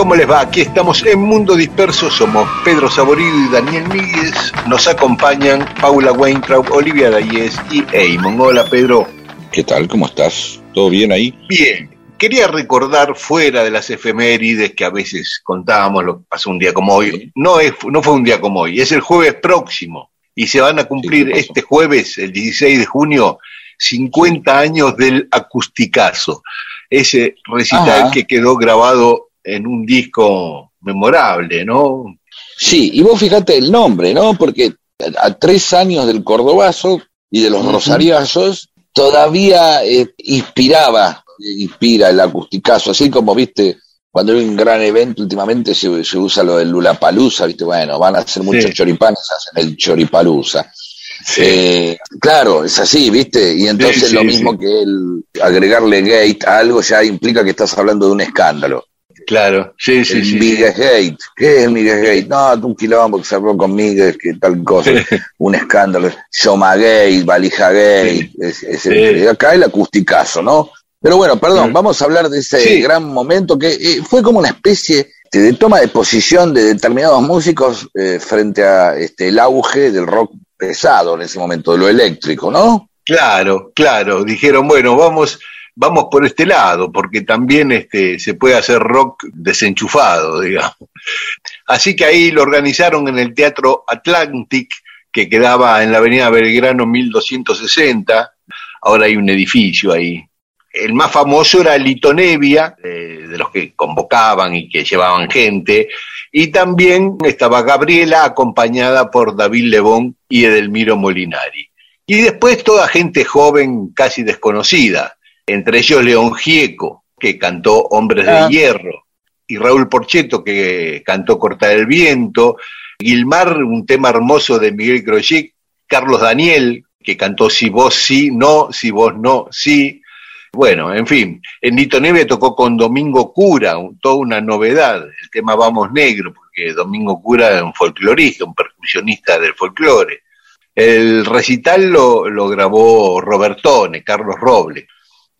¿Cómo les va? Aquí estamos en Mundo Disperso, somos Pedro Saborido y Daniel Míguez, nos acompañan Paula Weintraub, Olivia Dayes y Eamon. Hola Pedro. ¿Qué tal? ¿Cómo estás? ¿Todo bien ahí? Bien. Quería recordar fuera de las efemérides que a veces contábamos lo que pasó un día como hoy. No, es, no fue un día como hoy, es el jueves próximo y se van a cumplir este jueves, el 16 de junio, 50 años del acusticazo. Ese recital Ajá. que quedó grabado en un disco memorable, ¿no? Sí, y vos fíjate el nombre, ¿no? Porque a tres años del Cordobazo y de los. Rosariazos todavía eh, inspiraba, inspira el acusticazo, así como, viste, cuando hay un gran evento últimamente se, se usa lo del Lulapalooza, viste, bueno, van a hacer muchos Sí. choripanes, hacen el choripalusa. Eh, claro, es así, ¿viste? Y entonces Sí, sí, lo mismo sí. que el agregarle gate a algo ya implica que estás hablando de un escándalo. Claro, sí, sí, sí. Miguel Gate. ¿Qué es el Miguel Gate? No, un quilombo que se habló con Miguel, que tal cosa. un escándalo. Soma Gate, Valija Gate. es- es el- Sí. acá el acusticazo, ¿no? Pero bueno, perdón, Mm. vamos a hablar de ese gran momento que eh, fue como una especie de, de toma de posición de determinados músicos eh, frente a este, el auge del rock pesado en ese momento, de lo eléctrico, ¿no? Claro, claro. Dijeron, bueno, vamos, vamos por este lado, porque también este, se puede hacer rock desenchufado, digamos. Así que ahí lo organizaron en el Teatro Atlantic, que quedaba en la Avenida Belgrano 1260. Ahora hay un edificio ahí. El más famoso era Lito Nevia, eh, de los que convocaban y que llevaban gente. Y también estaba Gabriela, acompañada por David Lebón y Edelmiro Molinari. Y después toda gente joven, casi desconocida, entre ellos León Gieco, que cantó Hombres Ah. de Hierro, y Raúl Porcheto, que cantó Cortar el Viento, Gilmar, un tema hermoso de Miguel Crochet, Carlos Daniel, que cantó Si vos sí, no, si vos no, sí. Bueno, en fin, en Nito Neve tocó con Domingo Cura, un- toda una novedad, el tema Vamos Negro, porque Domingo Cura es un folclorista, un percusionista del folclore. El recital lo, lo grabó Robertone, Carlos Roble.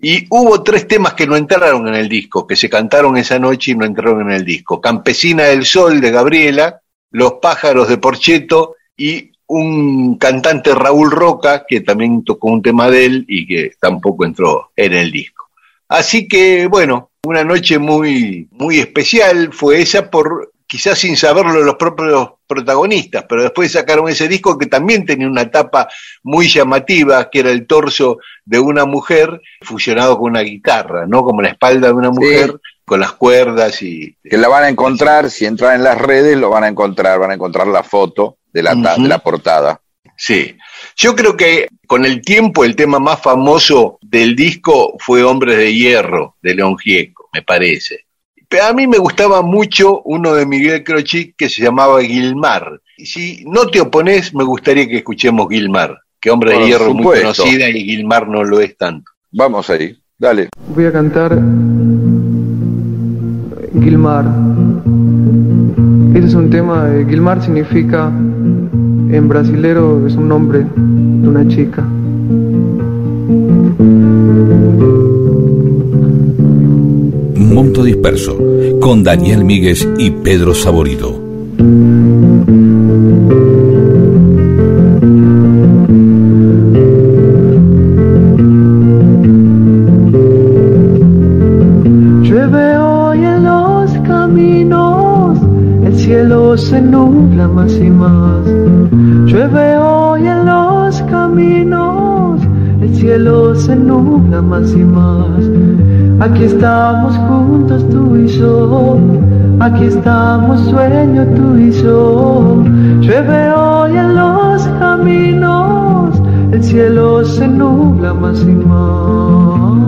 Y hubo tres temas que no entraron en el disco, que se cantaron esa noche y no entraron en el disco. Campesina del Sol de Gabriela, Los pájaros de Porcheto y un cantante Raúl Roca, que también tocó un tema de él y que tampoco entró en el disco. Así que, bueno, una noche muy, muy especial fue esa por, quizás sin saberlo los propios protagonistas, pero después sacaron ese disco que también tenía una tapa muy llamativa, que era el torso de una mujer fusionado con una guitarra, ¿no? Como la espalda de una mujer con las cuerdas y... que la van a encontrar, si entran en las redes, lo van a encontrar, van a encontrar la foto de la, Ujú. de la portada. Sí. Yo creo que con el tiempo el tema más famoso del disco fue Hombres de Hierro, de León Gieco, me parece. Pero a mí me gustaba mucho uno de Miguel Crochit que se llamaba Gilmar. Y si no te opones, me gustaría que escuchemos Gilmar, que Hombre de Hierro es muy conocida y Gilmar no lo es tanto. Vamos ahí, dale. Voy a cantar Gilmar. Este es un tema, de Gilmar significa, en brasilero es un nombre de una chica. Disperso, con Daniel Míguez y Pedro Saborido. Llueve hoy en los caminos, el cielo se nubla más y más. Llueve hoy en los caminos, el cielo se nubla más y más. Aquí estamos juntos tú y yo, aquí estamos sueño tú y yo. Llueve hoy en los caminos, el cielo se nubla más y más.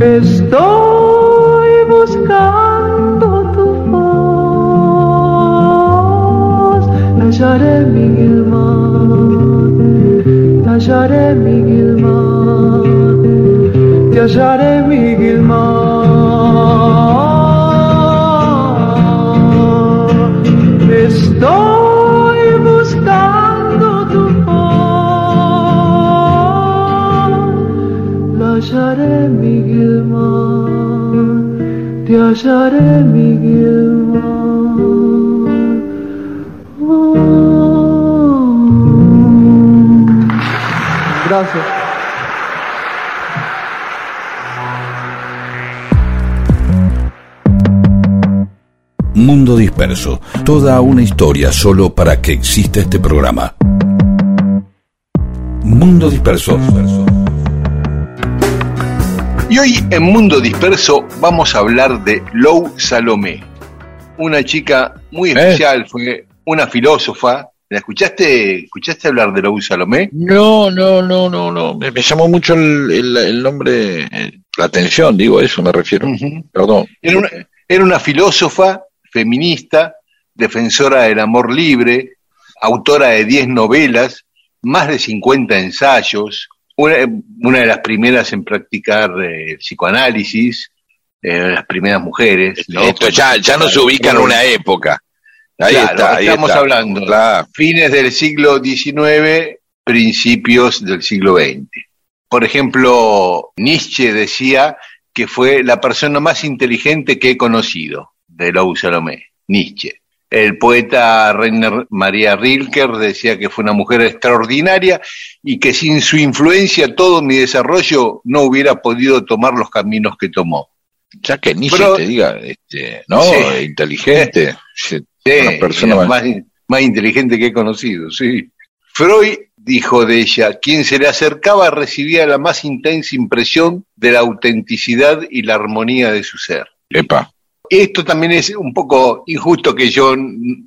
Estoy buscando tu voz, hallaré mi Gilmar, te hallaré mi Gilmar, te hallaré mi Gilmar. Estoy buscando tu voz, la hallaré mi Gilmar, te hallaré mi Gilmar. Oh. Gracias. Mundo Disperso, toda una historia solo para que exista este programa. Mundo Disperso. Y hoy en Mundo Disperso vamos a hablar de Lou Salomé, una chica muy especial, fue una filósofa. ¿La escuchaste, escuchaste hablar de Lou Salomé? No, no, no, no, no. Me, me llamó mucho el, el- el nombre, eh, la atención, digo, a eso me refiero. Perdón. Era una, era una filósofa feminista, defensora del amor libre, autora de 10 novelas, más de 50 ensayos, una, una de las primeras en practicar eh, psicoanálisis, eh, las primeras mujeres. ¿no? Esto ya, ya no se ubica en una época. Ahí Claro, está, ahí estamos está. hablando. Claro. Fines del siglo XIX, principios del siglo XX. Por ejemplo, Nietzsche decía que fue la persona más inteligente que he conocido, de Lou Salomé, Nietzsche. El poeta Rainer María Rilker decía que fue una mujer extraordinaria y que sin su influencia todo mi desarrollo no hubiera podido tomar los caminos que tomó. Ya que Nietzsche Pero- te diga, este, ¿no? Sí. Inteligente. sí, una persona era más- más, más inteligente que he conocido, sí. Freud dijo de ella, quien se le acercaba recibía la más intensa impresión de la autenticidad y la armonía de su ser. Epa. Esto también es un poco injusto que yo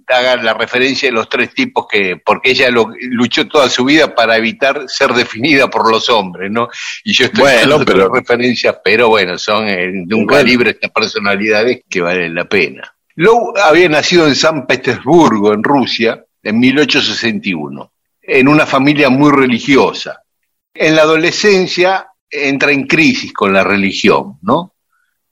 haga la referencia de los tres tipos que, porque ella lo- luchó toda su vida para evitar ser definida por los hombres, ¿no? Y yo estoy Bueno, dando pero- referencias, pero bueno, son eh, de un Bueno. calibre estas personalidades que valen la pena. Lou había nacido en San Petersburgo, en Rusia, en 1861, en una familia muy religiosa. En la adolescencia entra en crisis con la religión, ¿no?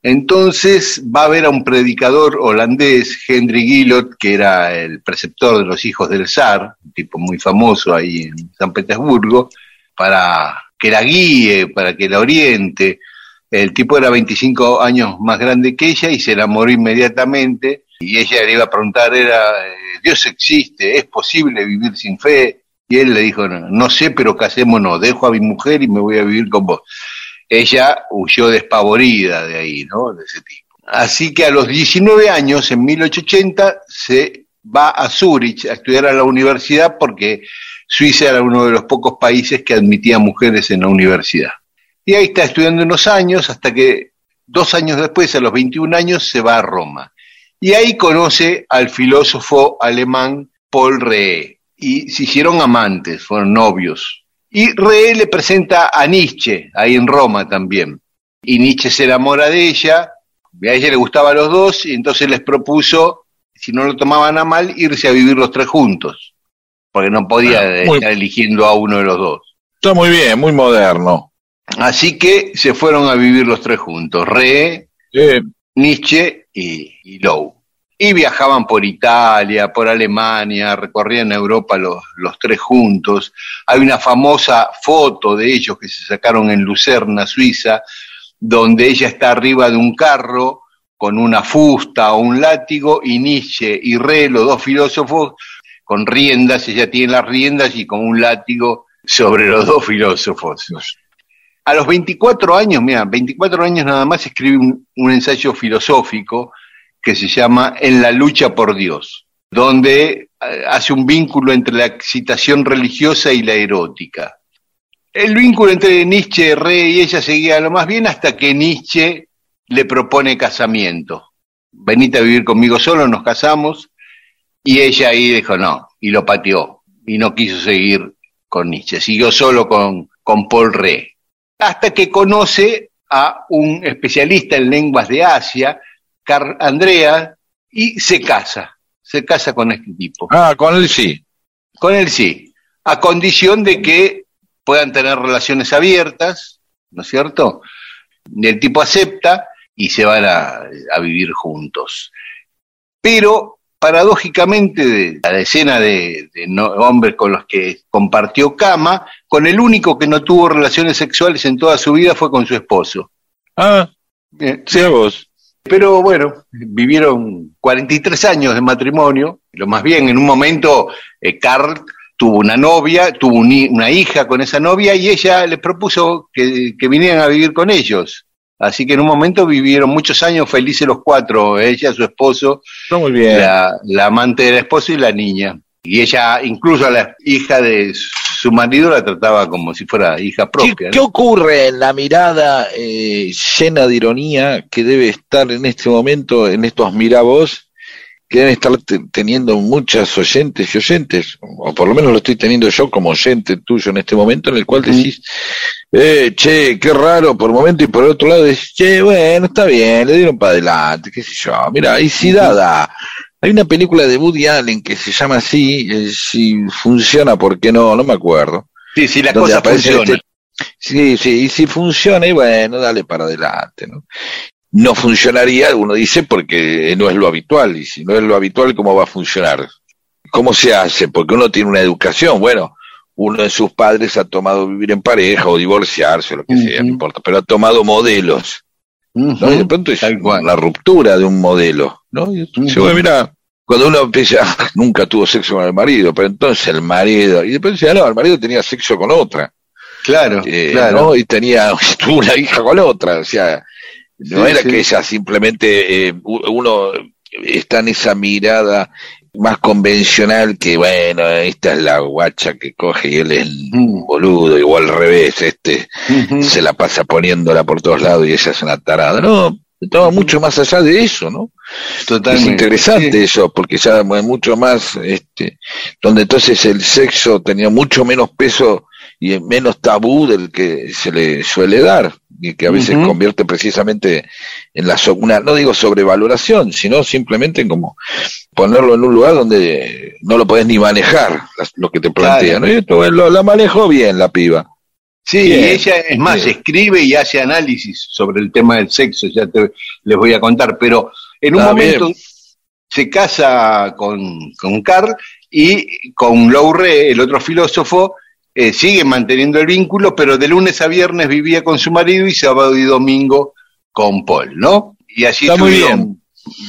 Entonces va a ver a un predicador holandés, Henry Gillot, que era el preceptor de los hijos del zar, un tipo muy famoso ahí en San Petersburgo, para que la guíe, para que la oriente. El tipo era 25 años más grande que ella y se enamoró inmediatamente. Y ella le iba a preguntar, era, eh, Dios existe, es posible vivir sin fe. Y él le dijo, no, sé, pero casémonos, dejo a mi mujer y me voy a vivir con vos ella huyó despavorida de ahí, ¿no? De ese tipo. Así que a los 19 años, en 1880, se va a Zurich a estudiar a la universidad porque Suiza era uno de los pocos países que admitía mujeres en la universidad. Y ahí está estudiando unos años hasta que dos años después, a los 21 años, se va a Roma. Y ahí conoce al filósofo alemán Paul Ree. Y se hicieron amantes, fueron novios. Y Ree le presenta a Nietzsche, ahí en Roma también. Y Nietzsche se enamora de ella, y a ella le gustaban los dos, y entonces les propuso, si no lo tomaban a mal, irse a vivir los tres juntos. Porque no podía Ah, muy- estar eligiendo a uno de los dos. Está muy bien, muy moderno. Así que se fueron a vivir los tres juntos, Eh, Nietzsche y, y Lowe. Y viajaban por Italia, por Alemania, recorrían Europa los, tres juntos. Hay una famosa foto de ellos que se sacaron en Lucerna, Suiza, donde ella está arriba de un carro con una fusta o un látigo y Nietzsche y Re, los dos filósofos, con riendas, ella tiene las riendas y con un látigo sobre los dos filósofos. A los 24 años, mira, 24 años nada más escribe un ensayo filosófico que se llama En la lucha por Dios, donde eh, hace un vínculo entre la excitación religiosa y la erótica. El vínculo entre Nietzsche, Rey y ella seguía lo más bien hasta que Nietzsche le propone casamiento. Venite a vivir conmigo solo, nos casamos, y ella ahí dijo no, y lo pateó, y no quiso seguir con Nietzsche, siguió solo con, con Paul Rey. Hasta que conoce a un especialista en lenguas de Asia, Carl Andrea, y se casa, se casa con este tipo. Ah, con él sí. Con él sí, a condición de que puedan tener relaciones abiertas, ¿no es cierto? El tipo acepta y se van a, a vivir juntos. Pero paradójicamente de la decena de, de no, hombres con los que compartió cama, con el único que no tuvo relaciones sexuales en toda su vida fue con su esposo. Ah, Eh, sí, vos. Pero bueno, vivieron 43 años de matrimonio, lo más bien, en un momento eh, Carl tuvo una novia, tuvo un una hija con esa novia y ella le propuso que, que vinieran a vivir con ellos. Así que en un momento vivieron muchos años felices los cuatro, ella, su esposo, Está muy bien. la, la amante del esposo y la niña. Y ella, incluso a la hija de su marido, la trataba como si fuera hija ¿Qué, propia. qué ocurre en la mirada eh, llena de ironía que debe estar en este momento, en estos mirabos, que deben estar te- teniendo muchas oyentes y oyentes, o por lo menos lo estoy teniendo yo como oyente tuyo en este momento, en el cual decís, eh, che, qué raro por un momento, y por otro lado decís, che, bueno, está bien, le dieron para adelante, qué sé yo, mira, y si dada, hay una película de Woody Allen que se llama así, eh, si funciona, ¿por qué no? No me acuerdo. Sí, sí, cosas aparece funcionan. este- Sí, sí, y si funciona, y bueno, dale para adelante, ¿no? No funcionaría, uno dice, porque no es lo habitual, y si no es lo habitual, ¿cómo va a funcionar? ¿Cómo se hace? Porque uno tiene una educación, bueno, uno de sus padres ha tomado vivir en pareja o divorciarse, o lo que sea, no importa, pero ha tomado modelos, ¿no? Y de pronto es la ruptura de un modelo, ¿no? Y entonces, Ujú. bueno, mira, cuando uno empieza, "Ah, nunca tuvo sexo con el marido, pero entonces el marido, y después decía, no, el marido tenía sexo con otra, Claro, eh, claro. ¿no? Y tenía, tuvo una hija con otra, o sea, no Sí, era sí. que ella simplemente, eh, uno está en esa mirada más convencional que, bueno, esta es la guacha que coge y él es un Mm. boludo, igual al revés, este se la pasa poniéndola por todos lados y ella es una tarada. No, estaba mucho más allá de eso, ¿no? Totalmente. Es interesante Sí. eso, porque ya es mucho más, este, donde entonces el sexo tenía mucho menos peso y menos tabú del que se le suele dar, y que a veces convierte precisamente en la, una, no digo sobrevaloración, sino simplemente en como ponerlo en un lugar donde no lo podés ni manejar, lo que te plantean. ¿no? Y esto, lo, la manejó bien la piba. Sí, Bien, y ella, es más, bien. escribe y hace análisis sobre el tema del sexo, ya te, les voy a contar, pero en un Está momento se casa con, con Carl y con Loure, el otro filósofo, eh, sigue manteniendo el vínculo, pero de lunes a viernes vivía con su marido y sábado y domingo con Paul, ¿no? Y así estuvieron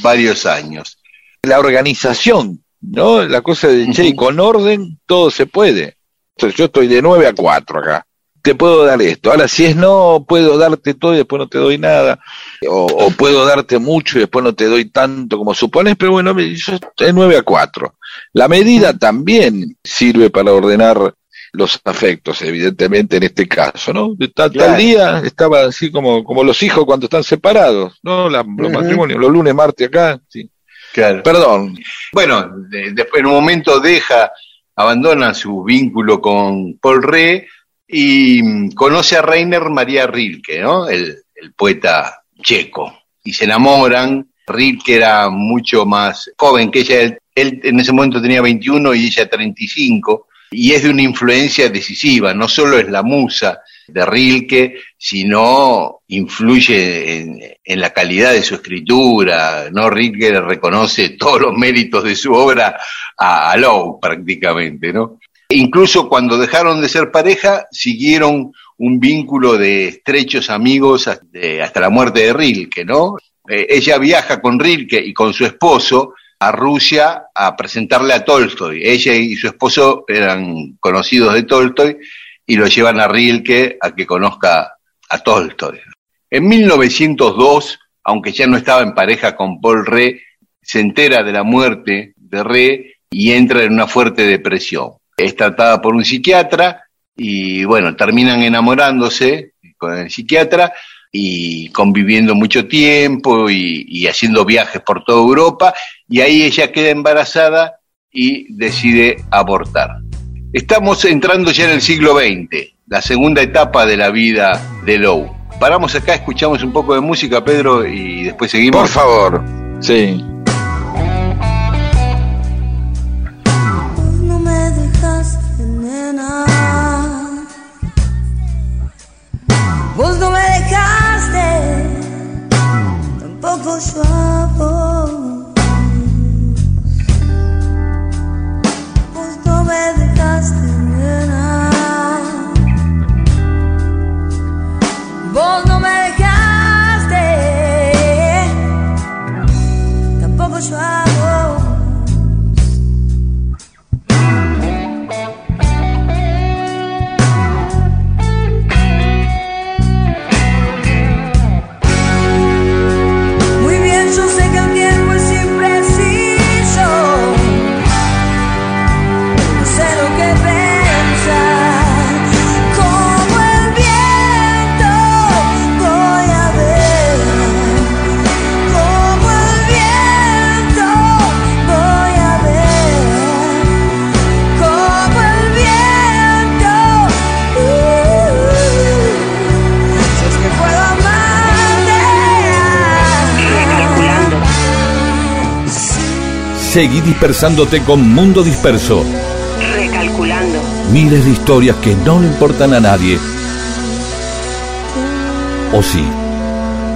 varios años. la organización, ¿no? La cosa de, che, con orden todo se puede. Entonces yo estoy de 9 a 4 acá. Te puedo dar esto. Ahora, si es no, puedo darte todo y después no te doy nada. O, o puedo darte mucho y después no te doy tanto como supones, pero bueno, yo de 9 a 4. La medida también sirve para ordenar los afectos, evidentemente, en este caso, ¿no? De tal, día estaba así como, como los hijos cuando están separados, ¿no? La- los matrimonios, los lunes, martes acá, sí. Claro. Perdón, Bueno, de- después en un momento deja, abandona su vínculo con Paul Ré y mm, conoce a Rainer María Rilke, ¿no? El, el poeta checo. Y se enamoran. Rilke era mucho más joven que ella. Él, él en ese momento tenía 21 y ella 35. Y es de una influencia decisiva. No solo es la musa de Rilke, sino influye en, en la calidad de su escritura. ¿no? Rilke reconoce todos los méritos de su obra a, a Lowe prácticamente, ¿no? Incluso cuando dejaron de ser pareja, siguieron un vínculo de estrechos amigos hasta la muerte de Rilke, ¿no? Eh, ella viaja con Rilke y con su esposo a Rusia a presentarle a Tolstoy. Ella y su esposo eran conocidos de Tolstoy y lo llevan a Rilke a que conozca a Tolstoy. En 1902, aunque ya no estaba en pareja con Paul Re, se entera de la muerte de Re y entra en una fuerte depresión. Es tratada por un psiquiatra y bueno, terminan enamorándose con el psiquiatra y conviviendo mucho tiempo y, haciendo viajes por toda Europa y ahí ella queda embarazada y decide abortar. Estamos entrando ya en el siglo XX, la segunda etapa de la vida de Lowe. Paramos acá, escuchamos un poco de música, Pedro, y después seguimos. Por favor, sí. Tampoco yo a vos. Vos no me dejaste, nena. Seguí dispersándote con Mundo Disperso. Recalculando. Miles de historias que no le importan a nadie. ¿O sí?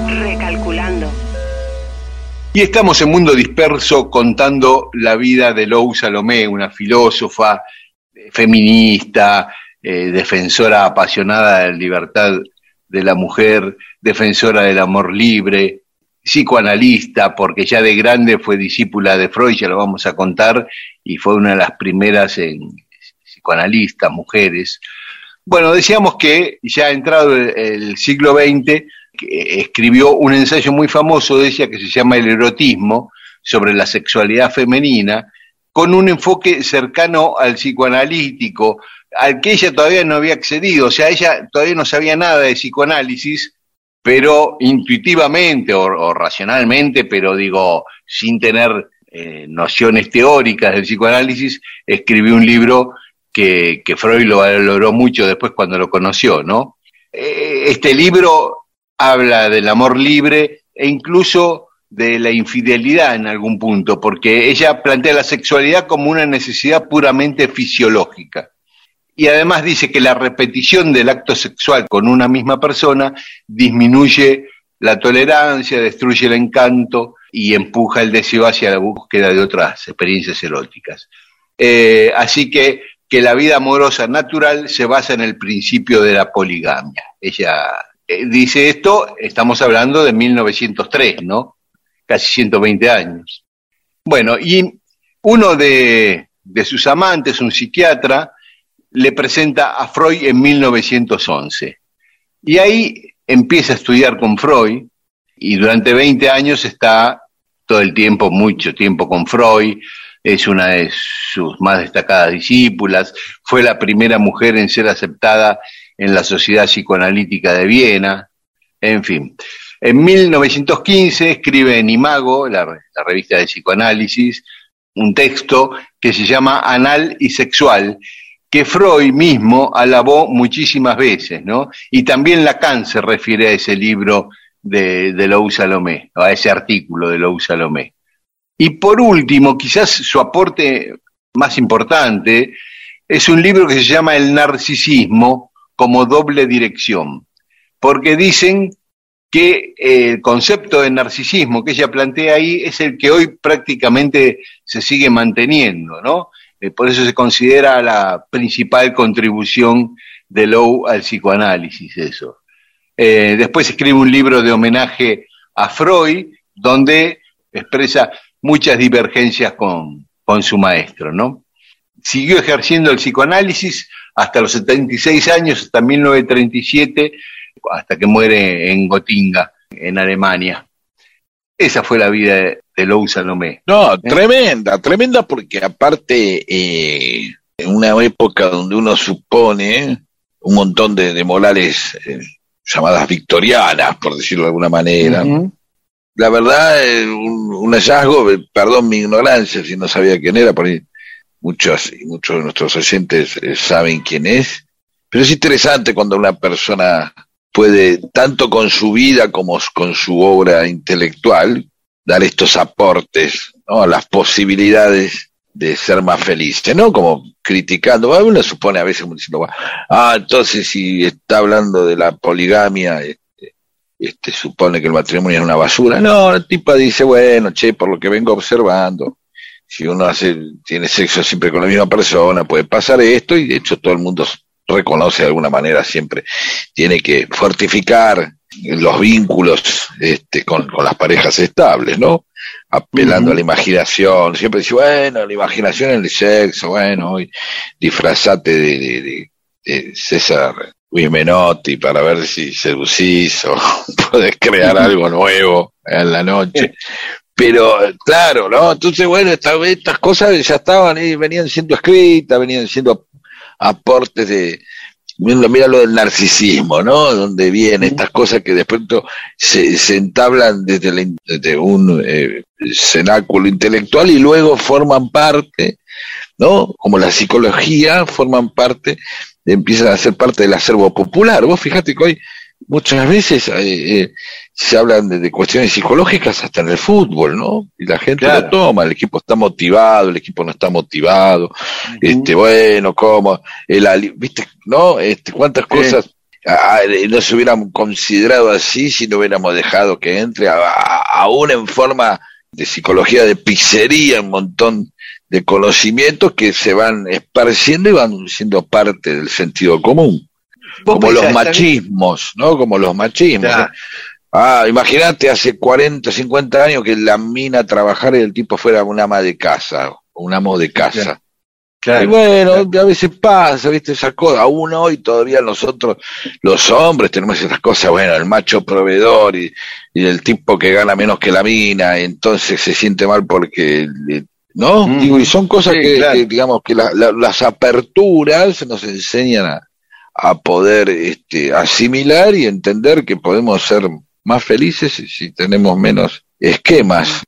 Recalculando. Y estamos en Mundo Disperso contando la vida de Lou Salomé, una filósofa, feminista, eh, defensora apasionada de la libertad de la mujer, defensora del amor libre, psicoanalista, porque ya de grande fue discípula de Freud, ya lo vamos a contar, y fue una de las primeras en psicoanalistas, mujeres. Bueno, decíamos que ya entrado el, siglo XX, escribió un ensayo muy famoso de que se llama El erotismo, sobre la sexualidad femenina, con un enfoque cercano al psicoanalítico, al que ella todavía no había accedido, o sea, ella todavía no sabía nada de psicoanálisis, pero intuitivamente o, racionalmente, pero digo, sin tener eh, nociones teóricas del psicoanálisis, escribió un libro que, Freud lo valoró mucho después cuando lo conoció, ¿no? Eh, este libro habla del amor libre e incluso de la infidelidad en algún punto, porque ella plantea la sexualidad como una necesidad puramente fisiológica y además dice que la repetición del acto sexual con una misma persona disminuye la tolerancia, destruye el encanto y empuja el deseo hacia la búsqueda de otras experiencias eróticas. Eh, así que, que la vida amorosa natural se basa en el principio de la poligamia. Ella eh, dice esto, estamos hablando de 1903, ¿no? Casi 120 años. Bueno, y uno de, de sus amantes, un psiquiatra, le presenta a Freud en 1911. Y ahí empieza a estudiar con Freud y durante 20 años está todo el tiempo, mucho tiempo con Freud, es una de sus más destacadas discípulas, fue la primera mujer en ser aceptada en la Sociedad Psicoanalítica de Viena, en fin. En 1915 escribe en Imago, la, la revista de psicoanálisis, un texto que se llama Anal y Sexual, que Freud mismo alabó muchísimas veces, ¿no? Y también Lacan se refiere a ese libro de, de Lou Salomé, a ese artículo de Lou Salomé. Y por último, quizás su aporte más importante es un libro que se llama El narcisismo como doble dirección, porque dicen que el concepto de narcisismo que ella plantea ahí es el que hoy prácticamente se sigue manteniendo, ¿no? Eh, por eso se considera la principal contribución de Lowe al psicoanálisis, eso. Eh, después escribe un libro de homenaje a Freud, donde expresa muchas divergencias con, con su maestro, ¿no? Siguió ejerciendo el psicoanálisis hasta los 76 años, hasta 1937, hasta que muere en Gotinga, en Alemania. Esa fue la vida de, de Lou Salomé. No, tremenda, tremenda porque aparte, eh, en una época donde uno supone un montón de, de morales eh, llamadas victorianas, por decirlo de alguna manera, la verdad, eh, un, un hallazgo, perdón mi ignorancia, si no sabía quién era, por ahí muchos y muchos de nuestros oyentes eh, saben quién es, pero es interesante cuando una persona puede, tanto con su vida como con su obra intelectual, dar estos aportes ¿no? a las posibilidades de ser más felices, ¿no? Como criticando, uno supone a veces como diciendo, ah, entonces si está hablando de la poligamia, este, este, supone que el matrimonio es una basura. No, el tipo dice, bueno, che, por lo que vengo observando, si uno hace, tiene sexo siempre con la misma persona, puede pasar esto, y de hecho todo el mundo reconoce de alguna manera siempre, tiene que fortificar los vínculos este, con, con las parejas estables, ¿no? Apelando a la imaginación, siempre dice, bueno, la imaginación en el sexo, bueno, hoy disfrazate de, de, de- de César Luis Menotti para ver si seducís o podés crear algo nuevo en la noche. Pero, claro, ¿no? Entonces, bueno, esta- estas cosas ya estaban ahí, venían siendo escritas, venían siendo aportes de, mira, mira lo del narcisismo, ¿no? Donde vienen estas cosas que de pronto se, se entablan desde, la in- desde un eh, cenáculo intelectual y luego forman parte, ¿no? Como la psicología, forman parte, empiezan a ser parte del acervo popular. Vos fíjate que hoy muchas veces eh, eh, se hablan de, de cuestiones psicológicas hasta en el fútbol, ¿no? Y la gente Claro. lo toma, el equipo está motivado, el equipo no está motivado, este, bueno, cómo, el, viste, ¿no? Este, cuántas cosas ah, no se hubieran considerado así si no hubiéramos dejado que entre, aún en forma de psicología de pizzería, un montón de conocimientos que se van esparciendo y van siendo parte del sentido común. Como los machismos, ¿no? Como los machismos. Claro. ¿eh? Ah, imagínate hace 40, 50 años que la mina trabajara y el tipo fuera un ama de casa, un amo de casa. Claro. Y bueno, a veces pasa, ¿viste? Esa cosa. Aún hoy todavía nosotros, los hombres, tenemos esas cosas, bueno, el macho proveedor y, y el tipo que gana menos que la mina, entonces se siente mal porque, le- ¿no? Mm. Digo, y son cosas Sí, que, claro. que, digamos, que la- la- las aperturas nos enseñan a, a poder este, asimilar y entender que podemos ser más felices si, tenemos menos esquemas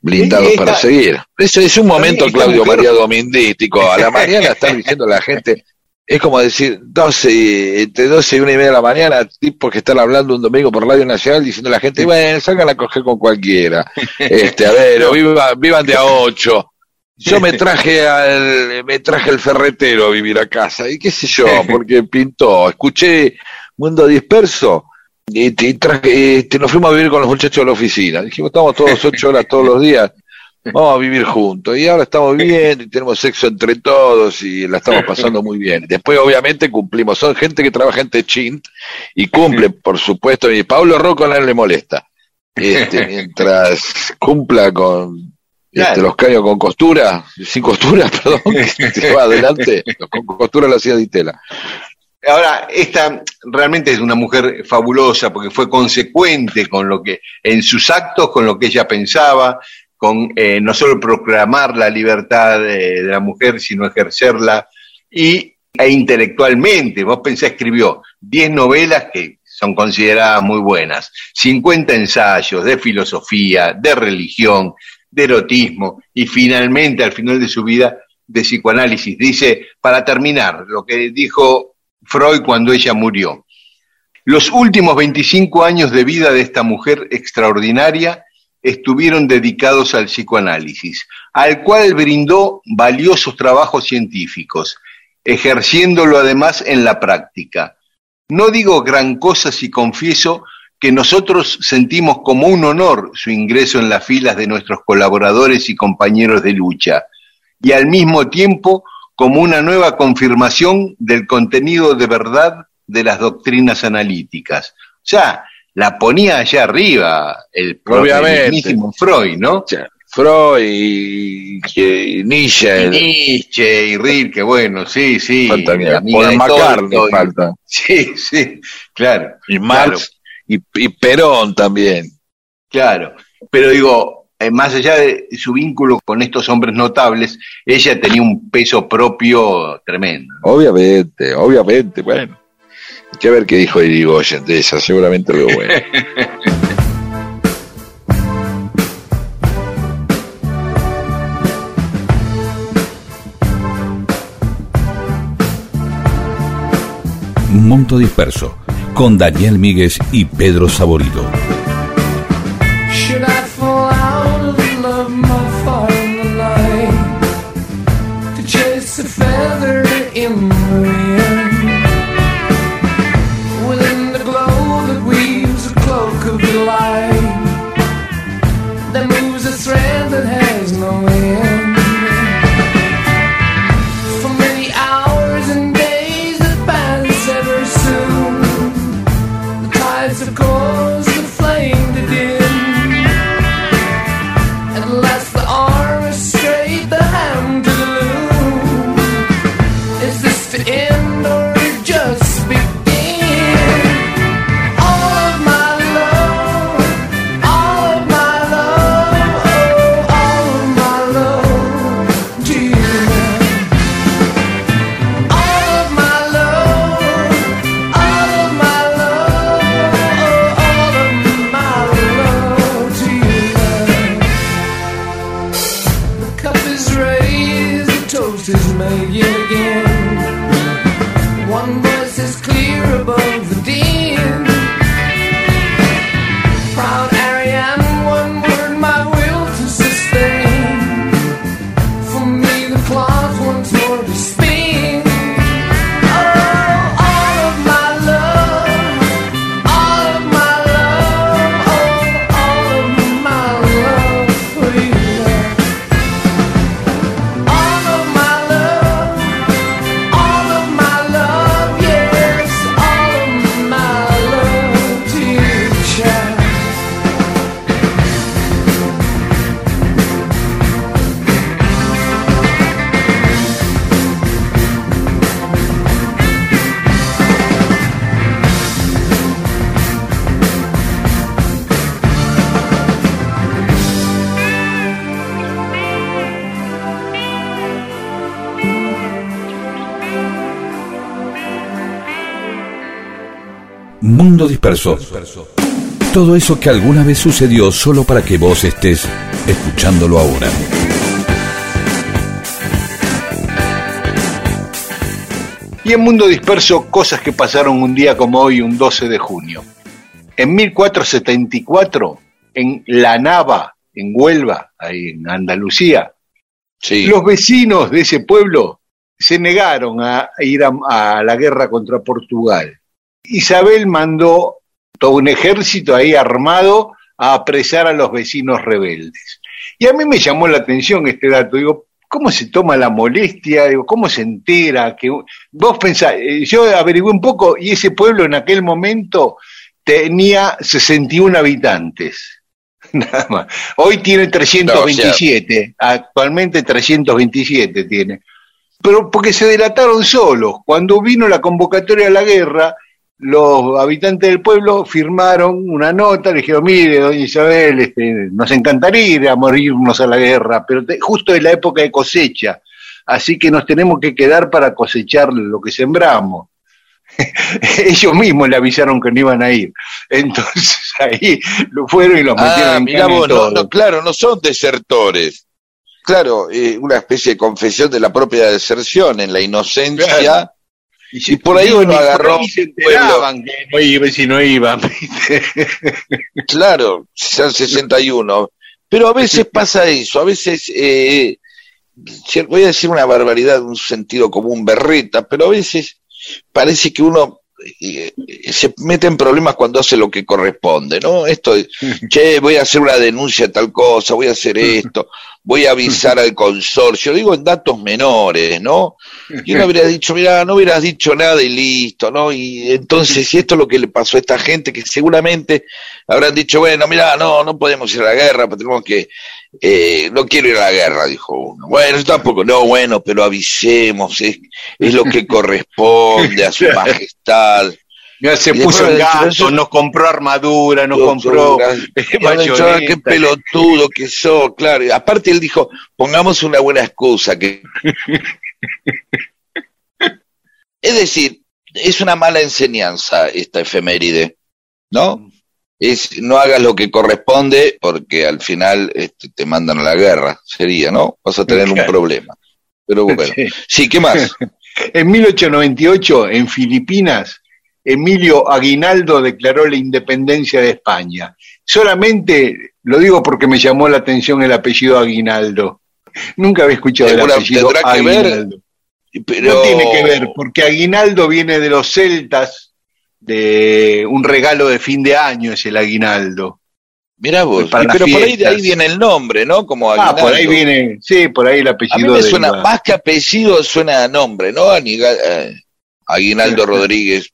blindados para seguir. Ese es un momento, Claudio María Domindístico. A la mañana estar diciendo a la gente, es como decir 12, entre 12 y una y media de la mañana, tipos que están hablando un domingo por Radio Nacional diciendo a la gente, bueno, salgan a coger con cualquiera. Este, a ver, o viva- vivan de a ocho. Yo me traje al, me traje el ferretero a vivir a casa, y qué sé yo, porque pintó. Escuché Mundo Disperso, y, te- y traje, este, nos fuimos a vivir con los muchachos de la oficina. Dijimos, estamos todos ocho horas todos los días, vamos a vivir juntos. Y ahora estamos viviendo y tenemos sexo entre todos y la estamos pasando muy bien. Después, obviamente, cumplimos. Son gente que trabaja en Techint y cumple, por supuesto. Y Pablo Rocco no le molesta. Este, mientras cumpla con este, Claro. los caños con costura, sin costura, perdón, que se va adelante, con costura lo hacía Ditela. Ahora, esta realmente es una mujer fabulosa porque fue consecuente con lo que, en sus actos, con lo que ella pensaba, con eh, no solo proclamar la libertad de, de la mujer, sino ejercerla, y e intelectualmente, vos pensás, escribió 10 novelas que son consideradas muy buenas, 50 ensayos de filosofía, de religión, de erotismo, y finalmente, al final de su vida, de psicoanálisis. Dice, para terminar, lo que dijo Freud cuando ella murió. Los últimos 25 años de vida de esta mujer extraordinaria estuvieron dedicados al psicoanálisis, al cual brindó valiosos trabajos científicos, ejerciéndolo además en la práctica. No digo gran cosa si confieso que nosotros sentimos como un honor su ingreso en las filas de nuestros colaboradores y compañeros de lucha, y al mismo tiempo como una nueva confirmación del contenido de verdad de las doctrinas analíticas. O sea, la ponía allá arriba el Obviamente. mismísimo Freud, ¿no? Freud y, y Nietzsche, Y el- Nietzsche y Rilke, bueno, sí, sí. falta Paul McCartney falta. Sí, sí, claro. Y Marx y, y Perón también. Claro, pero digo, eh, más allá de su vínculo con estos hombres notables, ella tenía un peso propio tremendo. Obviamente, obviamente, bueno. Hay que ver qué dijo Irigoyen de esa, seguramente algo bueno. Mundo Disperso, con Daniel Míguez y Pedro Saborido. Disperso. Todo eso que alguna vez sucedió solo para que vos estés escuchándolo ahora. Y en Mundo Disperso, cosas que pasaron un día como hoy, un 12 de junio. En 1474, en La Nava, en Huelva, ahí en Andalucía, Sí. los vecinos de ese pueblo se negaron a ir a, a la guerra contra Portugal. Isabel mandó todo un ejército ahí armado a apresar a los vecinos rebeldes. Y a mí me llamó la atención este dato. Digo, ¿cómo se toma la molestia? Digo, ¿cómo se entera? que Vos pensás, eh, yo averigué un poco y ese pueblo en aquel momento tenía 61 habitantes. Nada más. Hoy tiene 327, actualmente 327 tiene. Pero porque se delataron solos. Cuando vino la convocatoria a la guerra, los habitantes del pueblo firmaron una nota, le dijeron, mire, doña Isabel, este, nos encantaría ir a morirnos a la guerra, pero te- justo es la época de cosecha, así que nos tenemos que quedar para cosechar lo que sembramos. Ellos mismos le avisaron que no iban a ir. Entonces ahí lo fueron y los metieron Ah, en cana y vos, no, todo. no, claro, no son desertores. Claro, eh, una especie de confesión de la propia deserción en la inocencia. Claro. Y por ahí uno agarró se enteraban que no iba, si no iban. Claro, sean 61. Pero a veces pasa eso, a veces, eh, voy a decir una barbaridad, un sentido común berreta, pero a veces parece que uno eh, se mete en problemas cuando hace lo que corresponde, ¿no? Esto che, voy a hacer una denuncia de tal cosa, voy a hacer esto, voy a avisar al consorcio, digo en datos menores, ¿no? Y uno habría dicho, mira, no hubieras dicho nada y listo, ¿no? Y entonces, si esto es lo que le pasó a esta gente, que seguramente habrán dicho, bueno, mira, no, no podemos ir a la guerra, pero tenemos que, eh, no quiero ir a la guerra, dijo uno. Bueno, yo tampoco, no, bueno, pero avisemos, es, es lo que corresponde a su majestad. Ya se puso en gato, eso- nos compró armadura, nos compró yo- eh, Y ahora dicho, "Ah, qué bayoneta". pelotudo que sos, claro. Y aparte él dijo, pongamos una buena excusa. que Es decir, es una mala enseñanza esta efeméride, ¿no? Es no hagas lo que corresponde porque al final este, te mandan a la guerra, sería, ¿no? Vas a tener un problema. Pero bueno, Sí. sí, ¿qué más? En 1898, en Filipinas, Emilio Aguinaldo declaró la independencia de España. Solamente lo digo porque me llamó la atención el apellido Aguinaldo. Nunca había escuchado el apellido ver, Aguinaldo. Pero... No tiene que ver, porque Aguinaldo viene de los celtas, de un regalo de fin de año es el Aguinaldo. Mirá vos, Para pero por ahí de ahí viene el nombre, ¿no? Como Ah, por ahí Aguinaldo. viene, sí, por ahí el A mí apellido me de suena, más que apellido, suena a nombre, ¿no? Aniga- eh, Aguinaldo Rodríguez.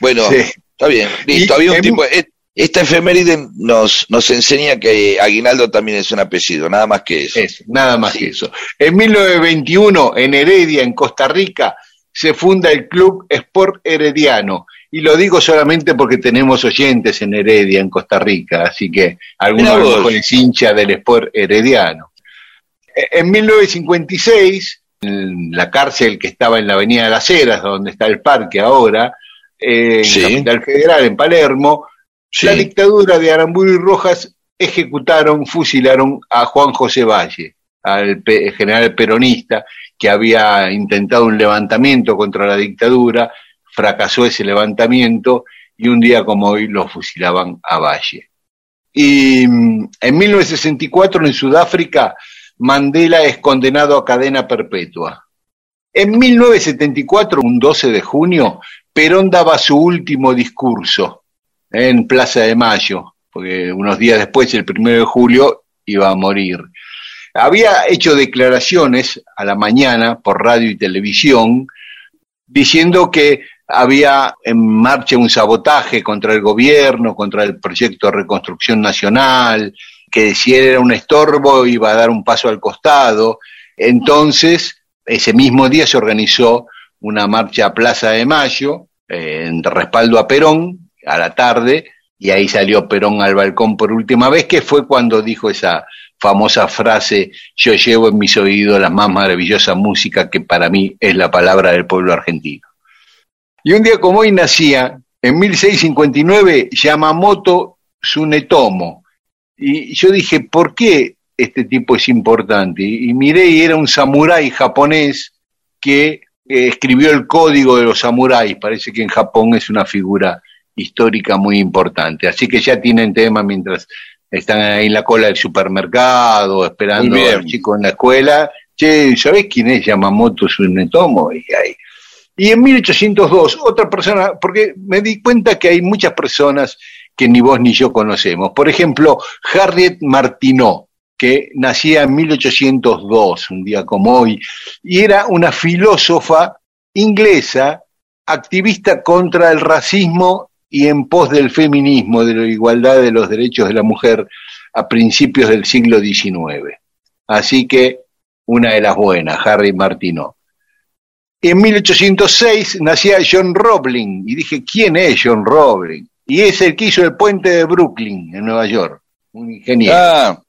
Bueno, Sí. está bien, listo. Y Había un tipo. Esta efeméride nos, nos enseña que Aguinaldo también es un apellido, nada más que eso. Eso, nada más Sí. que eso. En 1921, en Heredia, en Costa Rica, se funda el Club Sport Herediano. Y lo digo solamente porque tenemos oyentes en Heredia, en Costa Rica, así que alguno Mirá a lo vos. mejor es hincha del Sport Herediano. E- En 1956, en la cárcel que estaba en la Avenida de las Heras, donde está el parque ahora, en Sí. Capital Federal, en Palermo, Sí. la dictadura de Aramburu y Rojas ejecutaron, fusilaron a Juan José Valle, al general peronista que había intentado un levantamiento contra la dictadura, fracasó ese levantamiento y un día como hoy lo fusilaban a Valle. Y mm, en 1964 en Sudáfrica Mandela es condenado a cadena perpetua. En 1974, un 12 de junio, Perón daba su último discurso en Plaza de Mayo, porque unos días después, el primero de julio, iba a morir. Había hecho declaraciones a la mañana por radio y televisión diciendo que había en marcha un sabotaje contra el gobierno, contra el proyecto de reconstrucción nacional, que si era un estorbo iba a dar un paso al costado. Entonces, ese mismo día se organizó una marcha a Plaza de Mayo, eh, en respaldo a Perón, a la tarde, y ahí salió Perón al balcón por última vez, que fue cuando dijo esa famosa frase, yo llevo en mis oídos la más maravillosa música que para mí es la palabra del pueblo argentino. Y un día como hoy nacía, en 1659, Yamamoto Tsunetomo. Y yo dije, ¿por qué este tipo es importante? Y miré y era un samurái japonés que eh, escribió el código de los samuráis. Parece que en Japón es una figura histórica muy importante. Así que ya tienen tema mientras están ahí en la cola del supermercado, esperando a los chicos en la escuela. Che, ¿sabés quién es Yamamoto Tsunetomo? Y, ahí. y en 1802, otra persona, porque me di cuenta que hay muchas personas que ni vos ni yo conocemos. Por ejemplo, Harriet Martineau, que nacía en 1802, un día como hoy, y era una filósofa inglesa, activista contra el racismo y en pos del feminismo, de la igualdad de los derechos de la mujer a principios del siglo XIX. Así que una de las buenas, Harry Martineau. En 1806 nacía John Roebling y dije, ¿quién es John Roebling? Y es el que hizo el puente de Brooklyn en Nueva York, un ingeniero. Ah,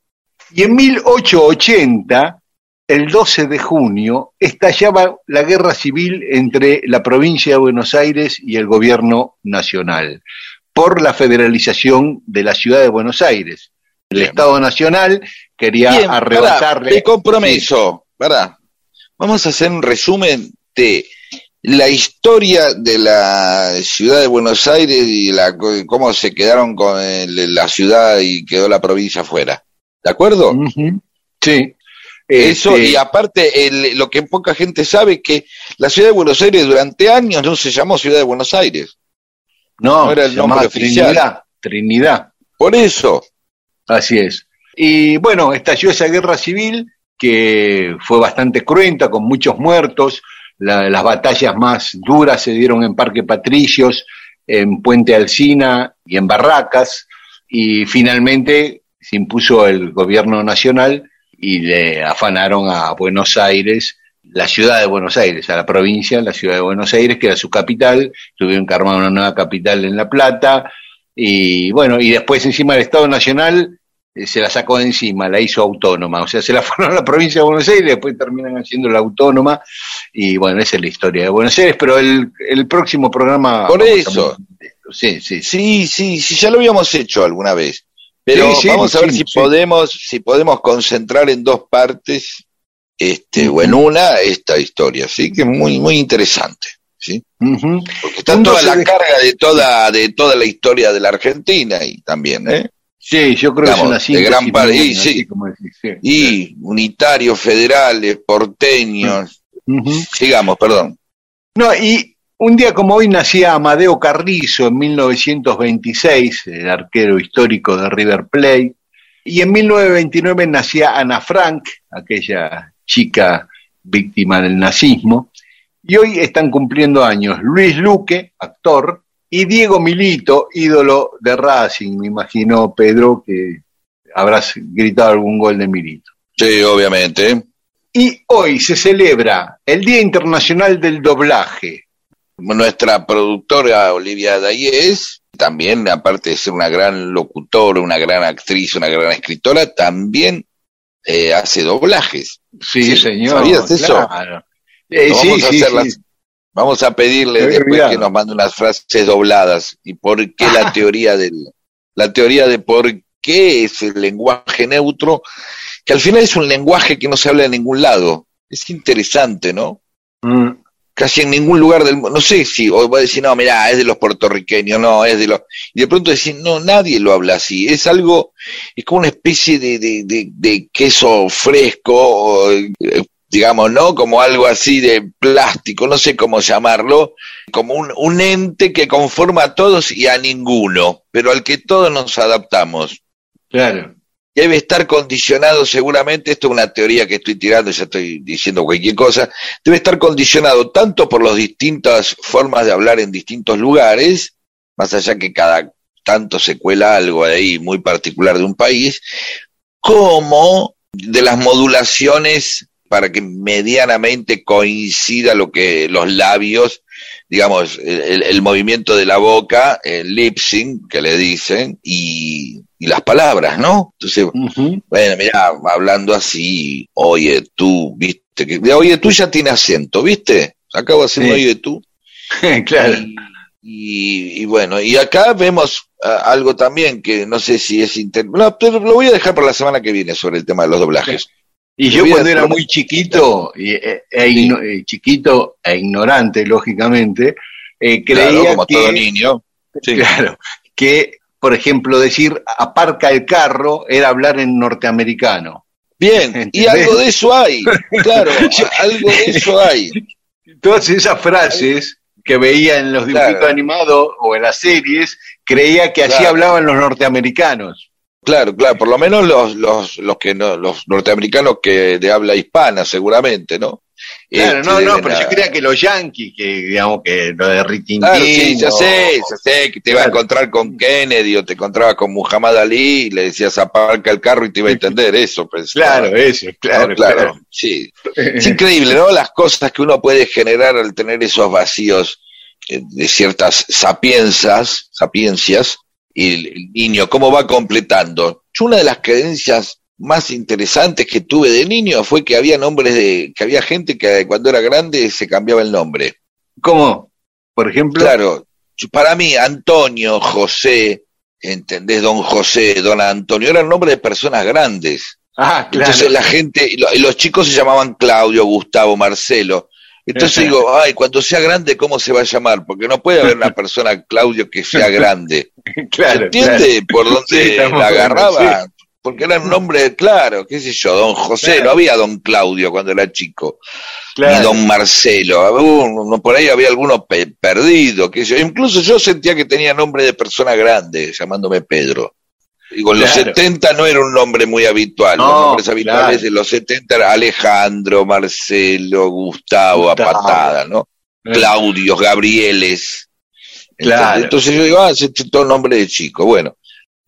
Y en 1880, el 12 de junio, estallaba la guerra civil entre la provincia de Buenos Aires y el gobierno nacional por la federalización de la ciudad de Buenos Aires. El Bien. Estado Nacional quería bien, arrebatarle. de compromiso, ¿verdad? Vamos a hacer un resumen de la historia de la ciudad de Buenos Aires y la, cómo se quedaron con el- la ciudad y quedó la provincia afuera. ¿De acuerdo? Sí. Eso, Este, y aparte, el- lo que poca gente sabe es que la ciudad de Buenos Aires durante años no se llamó ciudad de Buenos Aires. no, no era el se nombre oficial. Trinidad. Trinidad. Por eso, Así es. Y bueno, estalló esa guerra civil que fue bastante cruenta, con muchos muertos. La- las batallas más duras se dieron en Parque Patricios, en Puente Alsina y en Barracas. Y finalmente se impuso el gobierno nacional y le afanaron a Buenos Aires, la ciudad de Buenos Aires, a la provincia, la ciudad de Buenos Aires, que era su capital. Tuvieron que armar una nueva capital en La Plata. Y bueno, y después encima el Estado Nacional eh, se la sacó de encima, la hizo autónoma. O sea, se la fueron a la provincia de Buenos Aires y después terminan haciendo la autónoma. Y bueno, esa es la historia de Buenos Aires, pero el, el próximo programa... Por a eso. sí, sí. Sí, sí, sí, ya lo habíamos hecho alguna vez. Pero Sí, sí, vamos a ver sí, si podemos, si podemos concentrar en dos partes, este, o en una, esta historia, sí, que es muy, muy interesante, sí. Ujú. Porque está toda la deja- carga de toda, de toda la historia de la Argentina y también, ¿eh? Sí, yo creo que es Digamos, una de gran parte, muy y sí. Y unitarios, federales, porteños, Ujú. sigamos, perdón. No, y un día como hoy nacía Amadeo Carrizo en 1926, el arquero histórico de River Plate, y en 1929 nacía Ana Frank, aquella chica víctima del nazismo, y hoy están cumpliendo años Luis Luque, actor, y Diego Milito, ídolo de Racing, me imagino, Pedro, que habrás gritado algún gol de Milito. Sí, obviamente. Y hoy se celebra el Día Internacional del Doblaje. Nuestra productora Olivia Dayes, también, aparte de ser una gran locutora, una gran actriz, una gran escritora, también eh, hace doblajes. Sí, señor. ¿sabías eso? Claro. Eh, sí, vamos, a sí, hacerlas- sí. vamos a pedirle después que nos mande unas frases dobladas y por qué la teoría del, la teoría de por qué es el lenguaje neutro, que al final es un lenguaje que no se habla en ningún lado. Es interesante, ¿no? Mm, casi en ningún lugar del mundo. No sé si hoy voy a decir, no, mirá, es de los puertorriqueños, no, es de los. Y de pronto decir, no, nadie lo habla así. Es algo, es como una especie de, de, de, queso fresco, eh, digamos, ¿no? Como algo así de plástico, no sé cómo llamarlo, como un, un ente que conforma a todos y a ninguno, pero al que todos nos adaptamos claro. Debe estar condicionado seguramente, esto es una teoría que estoy tirando, ya estoy diciendo cualquier cosa, debe estar condicionado tanto por las distintas formas de hablar en distintos lugares, más allá que cada tanto se cuela algo ahí muy particular de un país, como de las modulaciones para que medianamente coincida lo que los labios, digamos, el, el- movimiento de la boca, el lip sync que le dicen, y, y las palabras, ¿no? Entonces, bueno, mira, hablando así, oye tú, viste, que oye tú ya tiene acento, ¿viste? Acabo un Sí. oye tú. claro. Y, y bueno, y acá vemos ah, algo también que no sé si es inter... No, pero lo voy a dejar para la semana que viene sobre el tema de los doblajes. Y yo cuando era muy chiquito, y, eh, e igno- eh, chiquito e ignorante, lógicamente, eh, creía Claro, como que, todo niño. Sí. claro, que, por ejemplo, decir aparca el carro era hablar en norteamericano. Bien, y algo de eso hay, claro, algo de eso hay. Todas esas frases que veía en los dibujitos Claro. animados o en las series, creía que así Claro. hablaban los norteamericanos. Claro, claro, por lo menos los, los, los que no, los norteamericanos que de habla hispana, seguramente, ¿no? Claro, Este, no, no, pero yo creía que los yanquis, que digamos que lo de Ritintín. Claro, sí, ya sé, ya sé, que te iba a Claro. encontrar con Kennedy o te encontrabas con Muhammad Ali y le decías aparca el carro y te iba a entender eso. Pues, Claro, eso, ¿no? claro, claro, claro. sí. Es increíble, ¿no? Las cosas que uno puede generar al tener esos vacíos eh, de ciertas sapienzas, sapiencias, y el niño, cómo va completando. Yo una de las creencias más interesantes que tuve de niño fue que había nombres de, que había gente que cuando era grande se cambiaba el nombre. ¿Cómo? Por ejemplo, Claro, para mí Antonio, José, ¿entendés? Don José, Don Antonio, eran nombres de personas grandes. ah, claro. Entonces la gente, los chicos se llamaban Claudio, Gustavo, Marcelo. Entonces digo, ay, cuando sea grande, ¿cómo se va a llamar? Porque no puede haber una persona, Claudio, que sea grande. claro, ¿Se entiende por dónde la agarraba? Porque era un nombre, claro, qué sé yo, Don José, Claro. no había Don Claudio cuando era chico claro. ni don Marcelo. Uno- por ahí había alguno pe- perdido, que yo, incluso yo sentía que tenía nombre de persona grande, llamándome Pedro. Digo, en los Claro. 70 no era un nombre muy habitual. los No, nombres habituales en los 70 era Alejandro, Marcelo, Gustavo, Gustavo. a patada, ¿no? Claudios, Gabrieles. Claro. Entonces yo digo, ah, ese es todo nombre de chico. Bueno,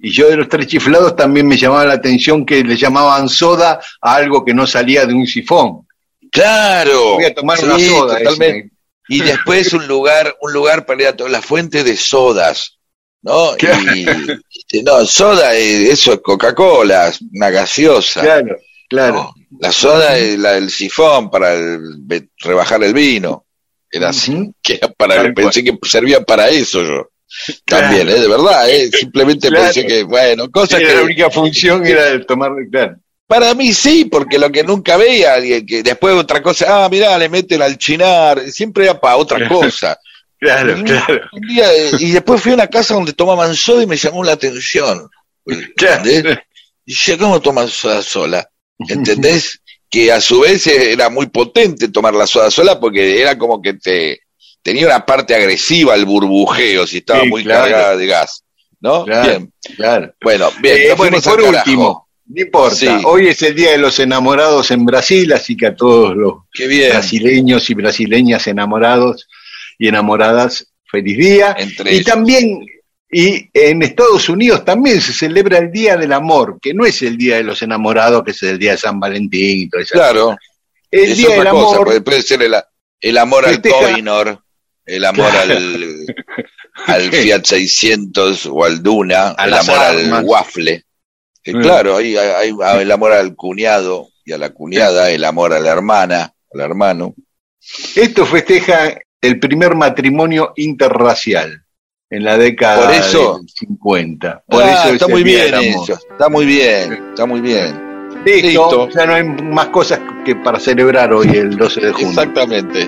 Y yo de los tres chiflados también me llamaba la atención que le llamaban soda a algo que no salía de un sifón. claro. Voy a tomar Sí, una soda. totalmente. Y después un lugar, un lugar para ir a todas las fuentes de sodas, ¿no? Claro. Y, y- no, soda, eso es Coca-Cola, una gaseosa. Claro, claro. No, la soda es la del sifón para el- rebajar el vino. Era así, que era para, Tal pensé que servía para eso yo. Claro. También, ¿eh? de verdad, ¿eh? simplemente Claro. que, bueno, cosas Sí, que la única función era de tomar, claro. para mí sí, porque lo que nunca veía, y que después otra cosa, ah, mirá, le meten al chinar, siempre era para otra cosa. Claro, Un- claro. un día, eh, y después fui a una casa donde tomaban soda y me llamó la atención. ¿entendés? Claro. Y yo, ¿cómo toman soda sola? ¿Entendés? que a su vez eh, era muy potente tomar la soda sola porque era como que te tenía una parte agresiva el burbujeo si estaba Sí, muy claro. cargada de gas. ¿no? Claro. Bien. Claro. Bueno, bien. Eh, bueno, y fuimos por último, no importa, Sí. hoy es el Día de los Enamorados en Brasil, así que a todos los bien. brasileños y brasileñas enamorados y enamoradas, feliz día. Entre Y ellos. también, y en Estados Unidos también se celebra el Día del Amor, que no es el Día de los Enamorados, que es el Día de San Valentín y todo eso. Claro. El es Día otra del cosa, Amor, puede, ser el, el amor al Coinor, el amor Claro. al, al Fiat 600 o al Duna, A el amor armas. al waffle. Eh, Mm. Claro, hay, hay, hay el amor al cuñado y a la cuñada, el amor a la hermana, al hermano. esto festeja el primer matrimonio interracial en la década Por eso- del 50. Por Ah, eso es está muy bien eso, está muy bien, está muy bien. Listo, Listo. ya no hay más cosas que para celebrar hoy el 12 de junio. Exactamente.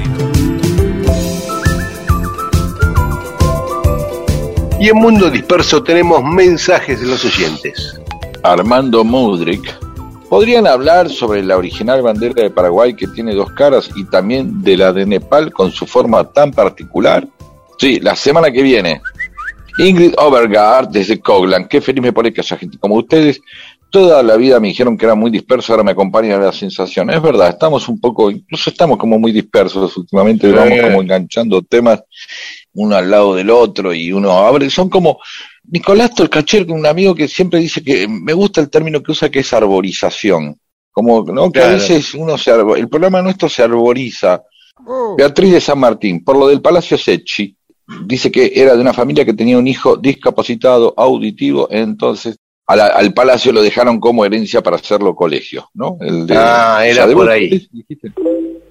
Y en Mundo Disperso tenemos mensajes de los oyentes. Armando Mudrik. ¿Podrían hablar sobre la original bandera de Paraguay que tiene dos caras y también de la de Nepal con su forma tan particular? Sí, la semana que viene. Ingrid Overgaard desde Coglan. Qué feliz me pone que haya gente como ustedes. Toda la vida me dijeron que era muy disperso, ahora me acompaña la sensación. Es verdad, estamos un poco, incluso estamos como muy dispersos últimamente, Sí. vamos como enganchando temas uno al lado del otro y uno abre, son como Nicolás Tolcacher, un amigo que siempre dice que me gusta el término que usa que es arborización. Como ¿no? que a veces uno se arbo- el programa nuestro se arboriza. Beatriz de San Martín, por lo del Palacio Secchi, dice que era de una familia que tenía un hijo discapacitado auditivo, entonces a la- al palacio lo dejaron como herencia para hacerlo colegio, ¿no? El de- Ah, era por ahí.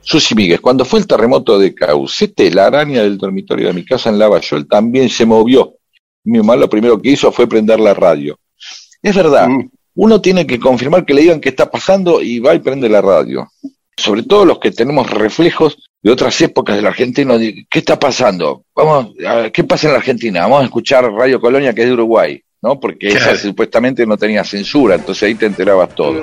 Susi Míguez, cuando fue el terremoto de Caucete, la araña del dormitorio de mi casa en Lavallol también se movió. Mi mamá lo primero que hizo fue prender la radio. Es verdad, Mm. uno tiene que confirmar que le digan qué está pasando y va y prende la radio. Sobre todo los que tenemos reflejos de otras épocas de la Argentina, de, ¿qué está pasando? Vamos, ¿qué pasa en la Argentina? Vamos a escuchar Radio Colonia, que es de Uruguay, ¿no? Porque esa Claro. supuestamente no tenía censura, entonces ahí te enterabas todo.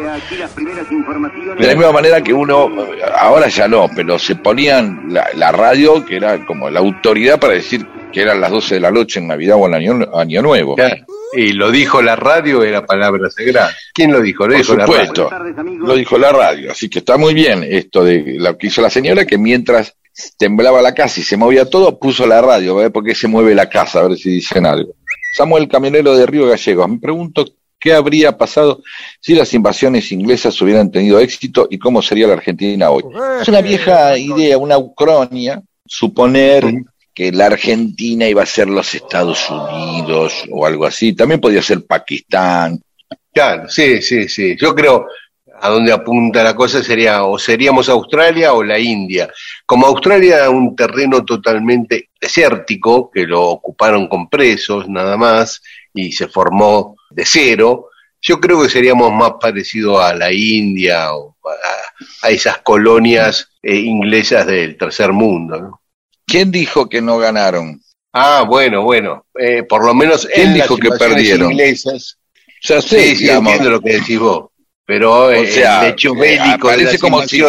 De la misma manera que uno, eh, ahora ya no, pero se ponían la, la radio, que era como la autoridad para decir que eran las 12 de la noche en Navidad o en Año, Año Nuevo. Claro. Y lo dijo la radio, era palabra sagrada. ¿Quién lo dijo? Lo Por dijo la supuesto, radio. lo dijo la radio, así que está muy bien esto de lo que hizo la señora, que mientras temblaba la casa y se movía todo, puso la radio, a ver por qué se mueve la casa, a ver si dicen algo. Samuel Camionero de Río Gallegos, me pregunto qué habría pasado si las invasiones inglesas hubieran tenido éxito y cómo sería la Argentina hoy. Es una vieja idea, una ucronia, suponer que la Argentina iba a ser los Estados Unidos o algo así, también podía ser Pakistán, Claro, sí, sí, sí. Yo creo a donde apunta la cosa sería o seríamos Australia o la India. Como Australia era un terreno totalmente desértico, que lo ocuparon con presos nada más y se formó de cero, yo creo que seríamos más parecidos a la India o a, a esas colonias eh, inglesas del tercer mundo. ¿no? ¿Quién dijo que no ganaron? Ah, bueno, bueno. eh, por lo menos ¿Quién en dijo las que perdieron? inglesas Ya sé, Sí, entiendo lo que decís vos. Pero eh, sea, el hecho bélico de las como si-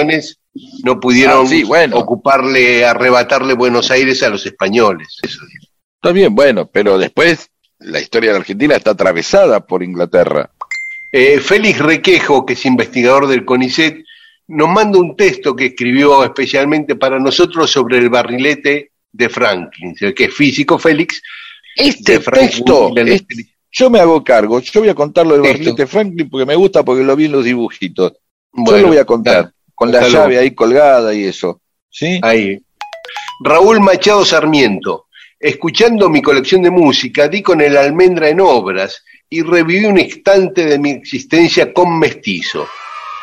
no pudieron Ah, sí, bueno. ocuparle, arrebatarle Buenos Aires a los españoles. Eso digo. está bien, bueno, pero después la historia de la Argentina está atravesada por Inglaterra. Eh, Félix Requejo, que es investigador del CONICET, nos manda un texto que escribió especialmente para nosotros sobre el barrilete de Franklin, que es físico Félix. Este de texto, yo me hago cargo, yo voy a contar lo del barrilete Franklin porque me gusta porque lo vi en los dibujitos. yo Bueno, lo voy a contar, con la llave ahí colgada y eso. ¿Sí? Ahí. Raúl Machado Sarmiento. Escuchando mi colección de música, di con el almendra en obras y reviví un instante de mi existencia con mestizo.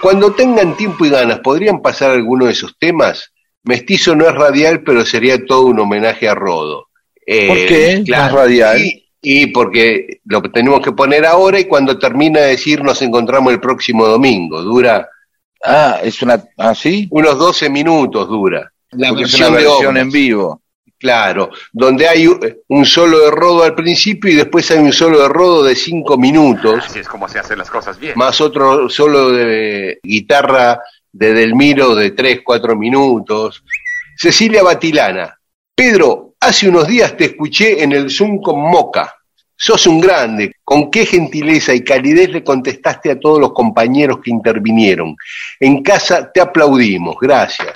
Cuando tengan tiempo y ganas, ¿podrían pasar alguno de esos temas? Mestizo no es radial, pero sería todo un homenaje a Rodo. Eh, ¿Por qué? No es radial. Y, y porque lo tenemos que poner ahora y cuando termina de decir nos encontramos el próximo domingo. Dura Ah, es una, ¿ah, sí? unos 12 minutos, dura. La Porque es una versión de versión en vivo. Claro, donde hay un- un solo de rodo al principio y después hay un solo de rodo de cinco minutos, Así es como se hacen las cosas bien. más otro solo de guitarra de Delmiro de tres, cuatro minutos. Cecilia Batilana, Pedro, hace unos días te escuché en el Zoom con Moca. Sos un grande. Con qué gentileza y calidez le contestaste a todos los compañeros que intervinieron. En casa te aplaudimos. Gracias.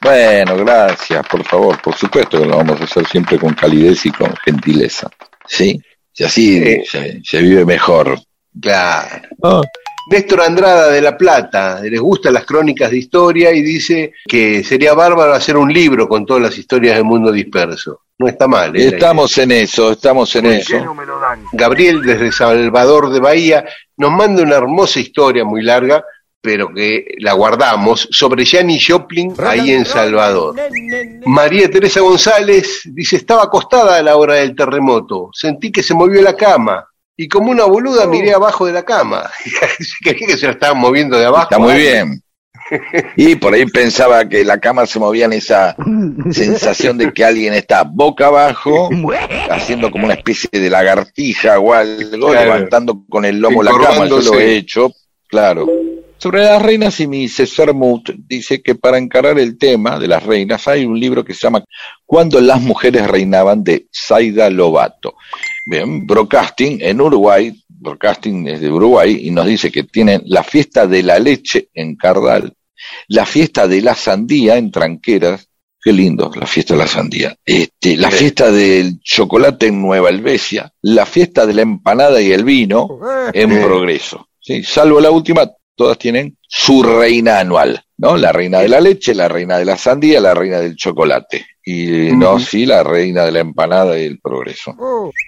Bueno, gracias, por favor, por supuesto que lo vamos a hacer siempre con calidez y con gentileza. ¿Sí? Y así Eh. se, se vive mejor. Claro. Néstor Andrada de La Plata, les gustan las crónicas de historia y dice que sería bárbaro hacer un libro con todas las historias del mundo disperso. No está mal. ¿eh? Estamos en eso, estamos en eso. Gabriel desde Salvador de Bahía nos manda una hermosa historia muy larga, pero que la guardamos, sobre Janis Joplin ahí en Salvador. María Teresa González dice, estaba acostada a la hora del terremoto, sentí que se movió la cama. Y como una boluda miré abajo de la cama. Creí que se la estaban moviendo de abajo. Está muy bien. Y por ahí pensaba que la cama se movía en esa sensación de que alguien está boca abajo, haciendo como una especie de lagartija o algo, Claro. levantando con el lomo la cama. Yo lo he hecho, claro. Sobre las reinas y mi Sermut dice que para encarar el tema de las reinas hay un libro que se llama Cuando las mujeres reinaban de Zaida Lobato. Bien, Broadcasting en Uruguay, Broadcasting es de Uruguay y nos dice que tienen la fiesta de la leche en Cardal, la fiesta de la sandía en Tranqueras, qué lindo la fiesta de la sandía, este, la Sí. fiesta del chocolate en Nueva Helvecia, la fiesta de la empanada y el vino en Sí. Progreso. Sí, salvo la última, todas tienen su reina anual, ¿no? La reina de la leche, la reina de la sandía, la reina del chocolate. Y no, sí, la reina de la empanada y el progreso.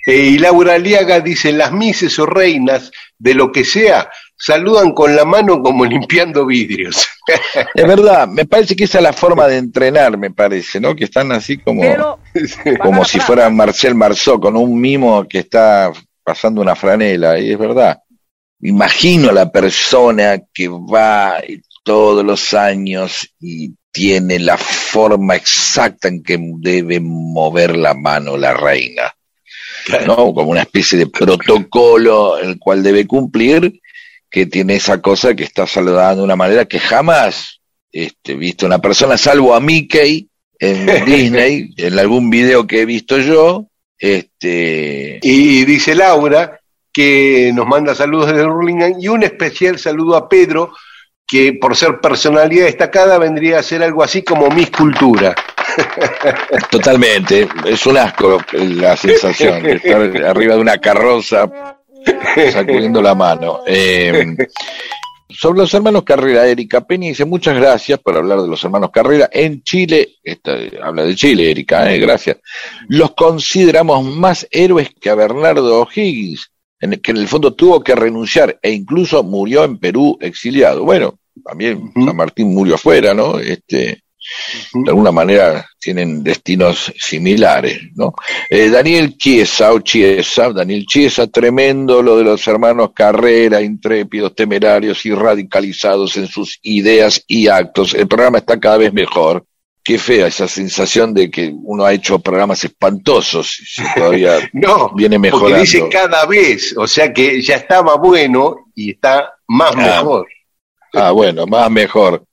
Eh, y Laura Aliaga dice, las mises o reinas, de lo que sea, saludan con la mano como limpiando vidrios. Es verdad, me parece que esa es la forma de entrenar, me parece, ¿no? Que están así como, como si fueran Marcel Marceau, con un mimo que está pasando una franela, y es verdad. Imagino a la persona que va todos los años y tiene la forma exacta en que debe mover la mano la reina, ¿no? Como una especie de protocolo el cual debe cumplir, que tiene esa cosa que está saludando de una manera que jamás este, visto una persona, salvo a Mickey en Disney, en algún video que he visto yo, este, Y dice Laura que nos manda saludos desde Burlingame y un especial saludo a Pedro, que por ser personalidad destacada vendría a ser algo así como Miss Cultura. Totalmente, es un asco la sensación de estar arriba de una carroza sacudiendo la mano. Eh, sobre los hermanos Carrera, Erika Peña dice muchas gracias por hablar de los hermanos Carrera. En Chile, esta, habla de Chile, Erika, eh, gracias. Los consideramos más héroes que a Bernardo O'Higgins, en el que en el fondo tuvo que renunciar e incluso murió en Perú exiliado. Bueno, también San Martín murió afuera, ¿no? Este, de alguna manera tienen destinos similares, ¿no? Eh, Daniel Chiesa, o Chiesa, Daniel Chiesa, tremendo lo de los hermanos Carrera, intrépidos, temerarios y radicalizados en sus ideas y actos. El programa está cada vez mejor. Qué fea esa sensación de que uno ha hecho programas espantosos y todavía No, viene porque mejorando. dice cada vez, o sea que ya estaba bueno y está más Ah. mejor. Ah, bueno, más mejor.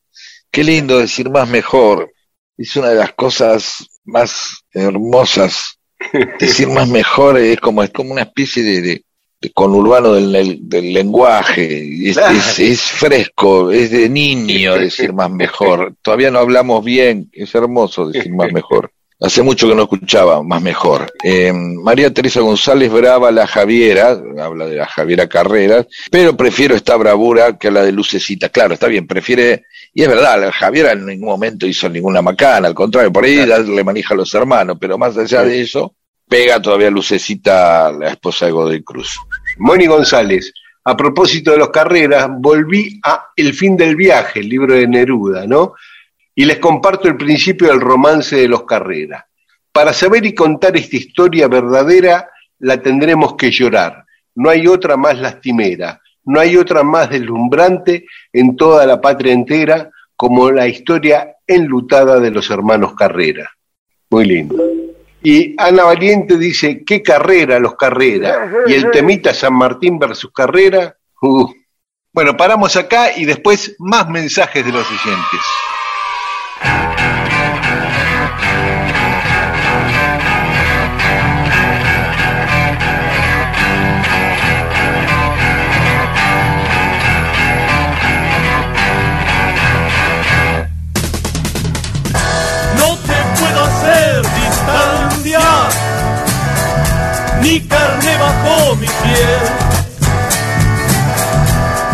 Qué lindo decir más mejor. Es una de las cosas más hermosas. Decir más mejor es como, es como una especie de, de- de conurbano del, lenguaje. Es, Claro. es- es fresco, es de niño decir más mejor. Todavía no hablamos bien, es hermoso decir más mejor. Hace mucho que no escuchaba más mejor. Eh, María Teresa González Brava, la Javiera, habla de la Javiera Carreras, pero prefiero esta bravura que la de Lucecita. Claro, está bien, prefiere, y es verdad, la Javiera en ningún momento hizo ninguna macana, al contrario, por ahí le manija a los hermanos, pero más allá de eso, pega todavía Lucecita, la esposa de Godoy Cruz. Moni González, a propósito de los carreras, volví a El fin del viaje, el libro de Neruda, ¿no? Y les comparto el principio del romance de los carreras. Para saber y contar esta historia verdadera, la tendremos que llorar. No hay otra más lastimera, no hay otra más deslumbrante en toda la patria entera como la historia enlutada de los hermanos Carrera. Muy lindo. Y Ana Valiente dice, ¿qué carrera los carrera? Y el temita San Martín versus carrera, uh, Bueno, paramos acá y después más mensajes de los oyentes. Ni carne bajo mi piel.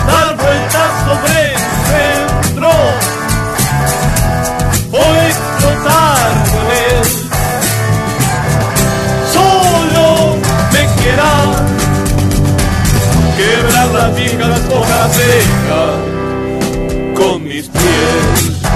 Dar vueltas sobre el centro, o explotar con él. Solo me queda quebrar las viejas hojas secas con mis pies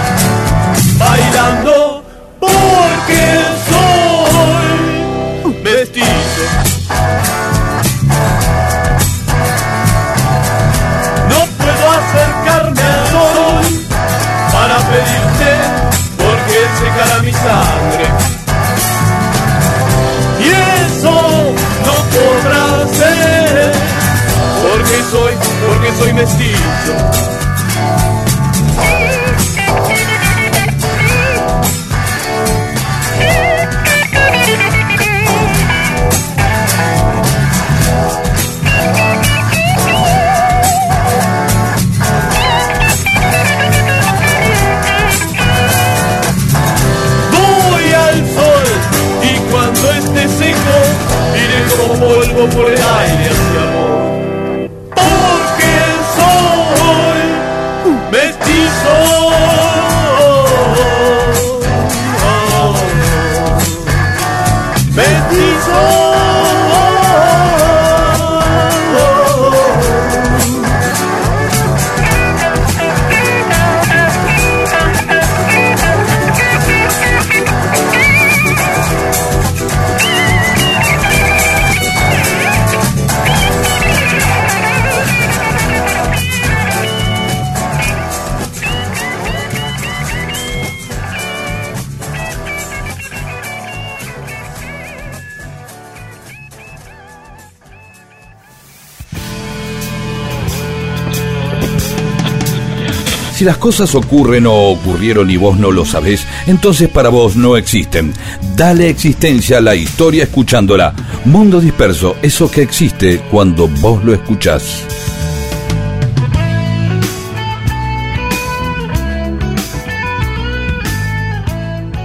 Si las cosas ocurren o ocurrieron y vos no lo sabés, entonces para vos no existen. Dale existencia a la historia escuchándola. Mundo disperso, eso que existe cuando vos lo escuchás.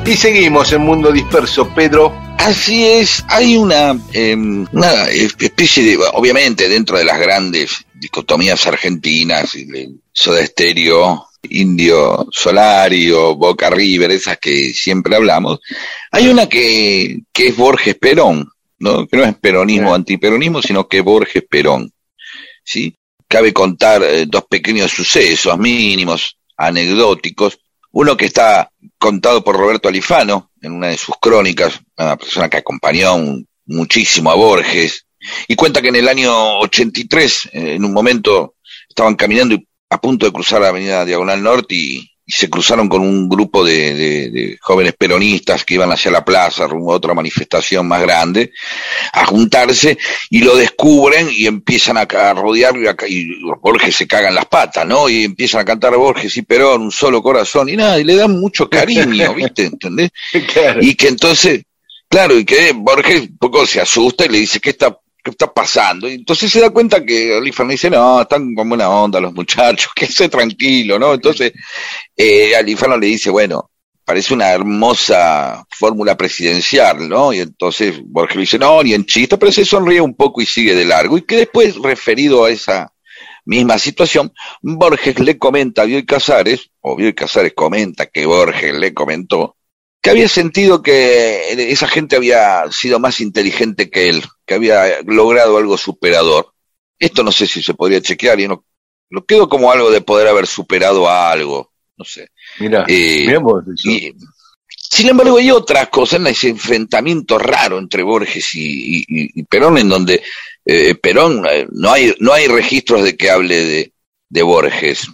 Y seguimos en Mundo Disperso, Pedro. Así es, hay una, em, una especie de, obviamente dentro de las grandes dicotomías argentinas, el Soda Estéreo, Indio Solario, Boca River, esas que siempre hablamos, hay una que, que es Borges Perón, ¿no? que no es peronismo, antiperonismo, sino que Borges Perón. ¿sí? Cabe contar eh, dos pequeños sucesos mínimos, anecdóticos, uno que está contado por Roberto Alifano en una de sus crónicas, una persona que acompañó un- muchísimo a Borges, y cuenta que en el año 83, eh, en un momento, estaban caminando y a punto de cruzar la avenida Diagonal Norte y, y se cruzaron con un grupo de, de- de jóvenes peronistas que iban hacia la plaza rumbo a otra manifestación más grande, a juntarse y lo descubren y empiezan a, a rodearlo y, a y Borges se cagan las patas, ¿no? Y empiezan a cantar Borges y Perón, un solo corazón y nada, y le dan mucho cariño, ¿viste? ¿Entendés? Claro. Y que entonces, claro, y que Borges un poco se asusta y le dice, ¿qué está, qué está pasando? Y entonces se da cuenta que Alifano dice, no, están con buena onda los muchachos, que esté tranquilo, ¿no? Entonces, eh, le dice, bueno, parece una hermosa fórmula presidencial, ¿no? Y entonces Borges le dice, no, ni en chiste, pero se sonríe un poco y sigue de largo. Y que después, referido a esa misma situación, Borges le comenta a Bioy Casares, o Bioy Casares comenta que Borges le comentó, que había sentido que esa gente había sido más inteligente que él, que había logrado algo superador. Esto no sé si se podría chequear, y no, lo quedo como algo de poder haber superado a algo, no sé. Mirá, Eh. Y, sin embargo, hay otras cosas, en ese enfrentamiento raro entre Borges y, y- y Perón, en donde eh, Perón eh, no hay no hay registros de que hable de, de Borges.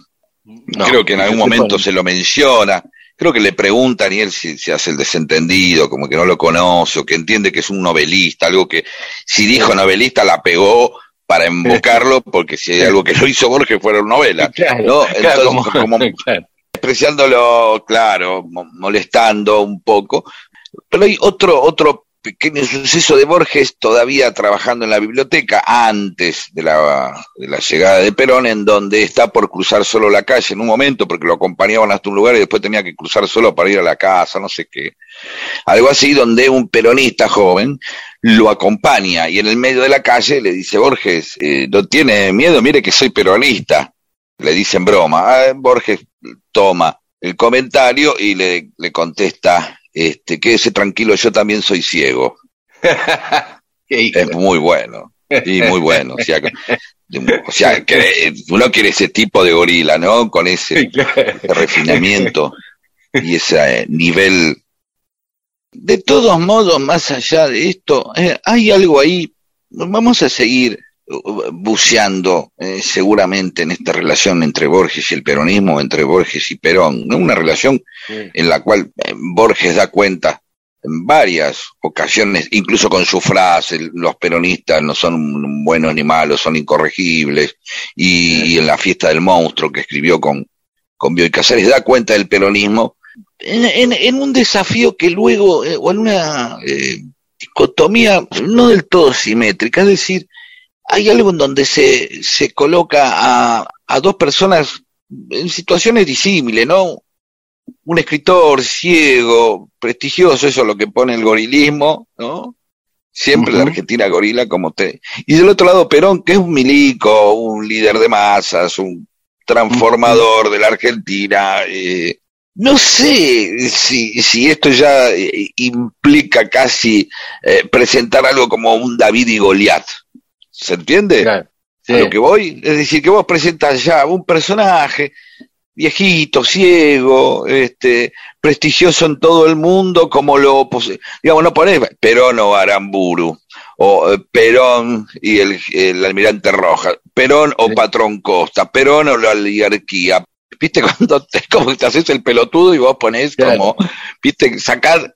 No, Creo que en algún momento se lo menciona. Creo que le preguntan y él se, se hace el desentendido, como que no lo conoce, o que entiende que es un novelista, algo que si dijo novelista la pegó para invocarlo, porque si hay algo que lo hizo Borges fueron novelas. Claro, ¿no? claro, Entonces, como- como claro. despreciándolo, claro, mo- molestando un poco. Pero hay otro, otro pequeño suceso de Borges todavía trabajando en la biblioteca antes de la, llegada de Perón, en donde está por cruzar solo la calle en un momento, porque lo acompañaban hasta un lugar y después tenía que cruzar solo para ir a la casa, no sé qué. Algo así donde un peronista joven lo acompaña y en el medio de la calle le dice, Borges, eh, no tiene miedo, mire que soy peronista. Le dicen broma. Ah, Borges toma el comentario y le contesta, este, quédese tranquilo, yo también soy ciego. Es muy bueno. Sí, muy bueno. O sea, que- o sea, que uno quiere ese tipo de gorila, ¿no? Con ese ese refinamiento y ese eh, nivel. De todos modos, más allá de esto, eh, hay algo ahí. Vamos a seguir buceando eh, seguramente en esta relación entre Borges y el peronismo, entre Borges y Perón, ¿no? una relación en la cual eh, Borges da cuenta en varias ocasiones, incluso con su frase, los peronistas no son buenos ni malos, son incorregibles, y, y en la fiesta del monstruo que escribió con, con Bioy Casares, da cuenta del peronismo en, en- en un desafío que luego, eh, o en una eh, dicotomía no del todo simétrica, es decir, hay algo en donde se, se coloca a, a dos personas en situaciones disímiles, ¿no? Un escritor ciego, prestigioso, eso es lo que pone el gorilismo, ¿no? Siempre la. Argentina gorila como te. Y del otro lado Perón, que es un milico, un líder de masas, un transformador de la Argentina. eh, no sé si, si esto ya eh, implica casi eh, presentar algo como un David y Goliat. ¿Se entiende? Claro. Sí. a lo que voy. Es decir, que vos presentas ya un personaje viejito, ciego, este, prestigioso en todo el mundo, como lo, pos- digamos, no ponés Perón o Aramburu, o eh, Perón y el, el almirante Rojas, Perón o. Patrón Costa, Perón o la oligarquía. ¿Viste cuando te, como te haces el pelotudo y vos ponés Claro. como, viste,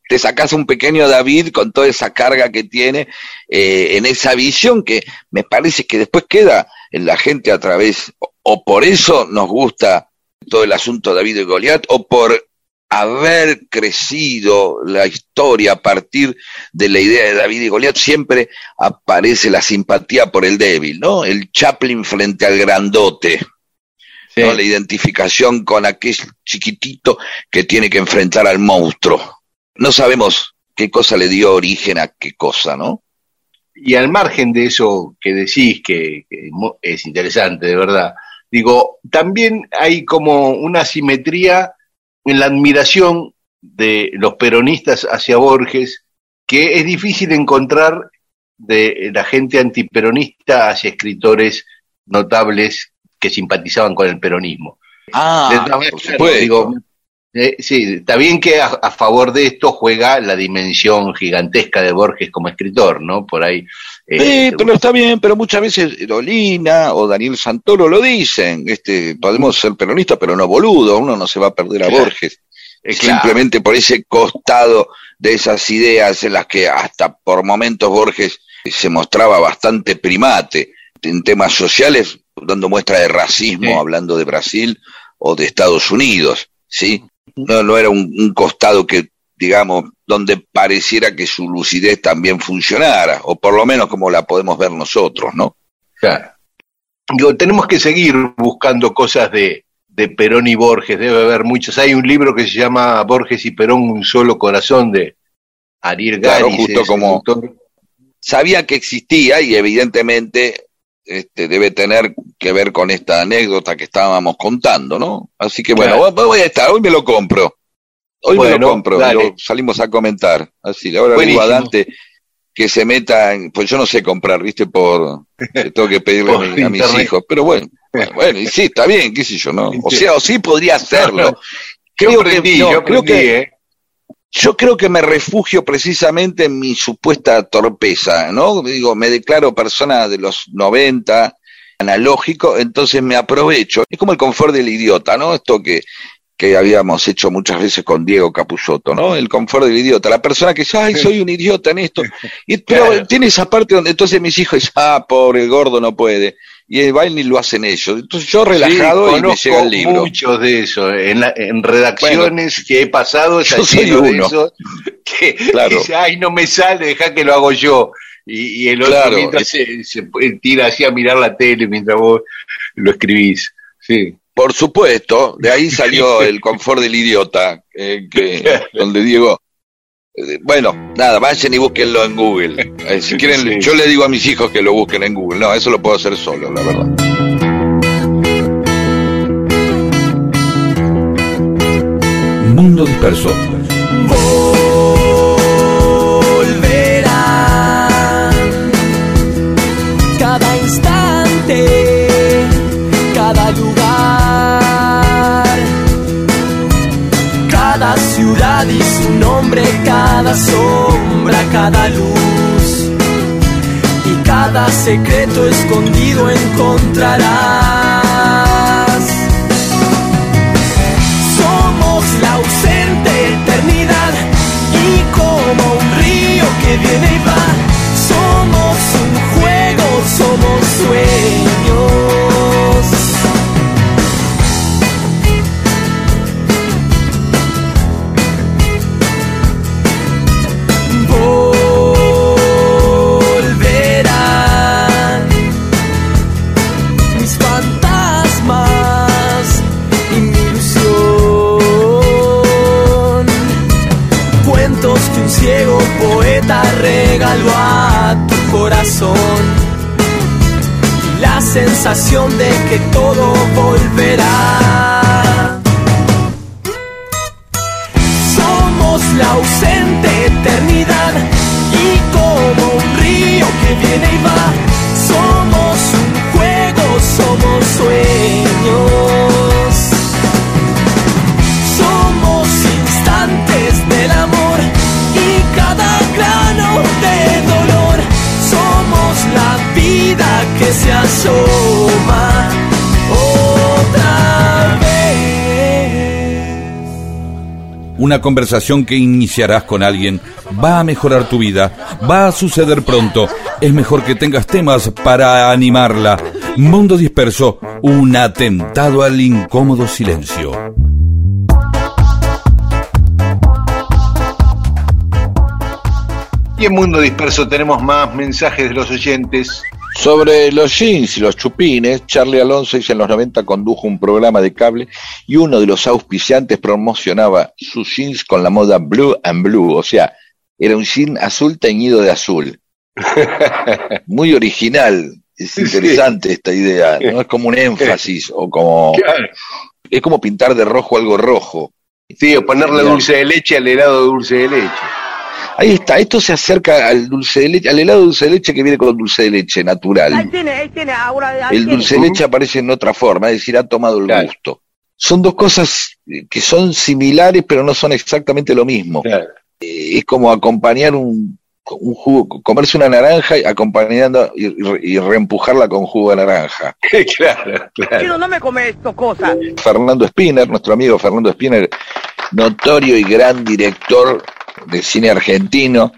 te sacás un pequeño David con toda esa carga que tiene eh, en esa visión que me parece que después queda en la gente a través, o, o por eso nos gusta todo el asunto de David y Goliat o por haber crecido la historia a partir de la idea de David y Goliat, siempre aparece la simpatía por el débil, ¿no? El Chaplin frente al grandote, ¿no? La identificación con aquel chiquitito que tiene que enfrentar al monstruo. No sabemos qué cosa le dio origen a qué cosa, ¿no? Y al margen de eso que decís, que, que es interesante, de verdad, digo, también hay como una simetría en la admiración de los peronistas hacia Borges, que es difícil encontrar de la gente antiperonista hacia escritores notables que simpatizaban con el peronismo. Ah, supuesto. digo, eh, sí, está bien que a, a favor de esto juega la dimensión gigantesca de Borges como escritor, ¿no? Por ahí. eh, Sí, pero está bien, pero muchas veces Dolina o Daniel Santoro lo dicen, este, podemos ser peronistas, pero no boludo, uno no se va a perder a Claro. Borges, eh, claro. simplemente por ese costado de esas ideas en las que hasta por momentos Borges se mostraba bastante primate en temas sociales, dando muestra de racismo, Sí. hablando de Brasil o de Estados Unidos, ¿sí? No, no era un, un costado que, digamos, donde pareciera que su lucidez también funcionara, o por lo menos como la podemos ver nosotros, ¿no? Claro. Digo, tenemos que seguir buscando cosas de, de Perón y Borges, debe haber muchos. Hay un libro que se llama Borges y Perón, un solo corazón, de Ariel Claro, Garis, justo como-. Sabía que existía y evidentemente este, debe tener que ver con esta anécdota que estábamos contando, ¿no? Así que bueno, Claro. voy- a estar, hoy me lo compro. Hoy me lo compro, lo salimos a comentar. Así, ahora le digo a. Dante que se meta en, pues yo no sé comprar, viste, por, tengo que pedirle a, mi- a mis hijos, pero bueno, bueno, bueno, y sí, está bien, qué sé yo, ¿no? O sea, o sí podría hacerlo. Creo que, yo creo que ¿eh? Yo creo que me refugio precisamente en mi supuesta torpeza, ¿no? Digo, me declaro persona de los 90, analógico, entonces me aprovecho. Es como el confort del idiota, ¿no? Esto que, que habíamos hecho muchas veces con Diego Capusotto, ¿no? El confort del idiota. La persona que dice, ay, soy un idiota en esto. Y, pero Claro. tiene esa parte donde entonces mis hijos dicen, ah, pobre el gordo no puede. Y el baile lo hacen ellos. Entonces yo relajado Sí, y me llega el libro. muchos de eso. En, la- en redacciones que he pasado, yo soy lleno de uno. eso. Que Claro. dice, ay, no me sale, deja que lo hago yo. Y, y el otro Claro, mientras es- se, se tira así a mirar la tele mientras vos lo escribís. Sí. Por supuesto, de ahí salió el confort del idiota, eh, que, donde Diego, eh, bueno, nada, vayan y búsquenlo en Google. Eh, si quieren, Sí. yo le digo a mis hijos que lo busquen en Google. No, eso lo puedo hacer solo, la verdad. Mundo disperso. volverán cada instante, cada lugar, y su nombre, cada sombra, cada luz y cada secreto escondido encontrarás. Una conversación que iniciarás con alguien va a mejorar tu vida, va a suceder pronto. Es mejor que tengas temas para animarla. Mundo disperso, un atentado al incómodo silencio. Y en Mundo Disperso tenemos más mensajes de los oyentes. Sobre los jeans y los chupines, Charlie Alonso en los 90 condujo un programa de cable y uno de los auspiciantes promocionaba sus jeans con la moda blue and blue, o sea, era un jean azul teñido de azul. Muy original, es interesante esta idea, no es como un énfasis o como Claro. es como pintar de rojo algo rojo. Sí, o ponerle dulce de leche al helado de dulce de leche. Ahí está, esto se acerca al dulce de leche, al helado de dulce de leche que viene con dulce de leche natural. El dulce de leche aparece en otra forma, es decir, ha tomado el Claro. gusto. Son dos cosas que son similares, pero no son exactamente lo mismo. Claro. Eh, Es como acompañar un, un jugo, comerse una naranja y acompañando y, y- y reempujarla con jugo de naranja. claro, claro. no me come esto cosa. Fernando Spinner, nuestro amigo Fernando Spinner, notorio y gran director de cine argentino,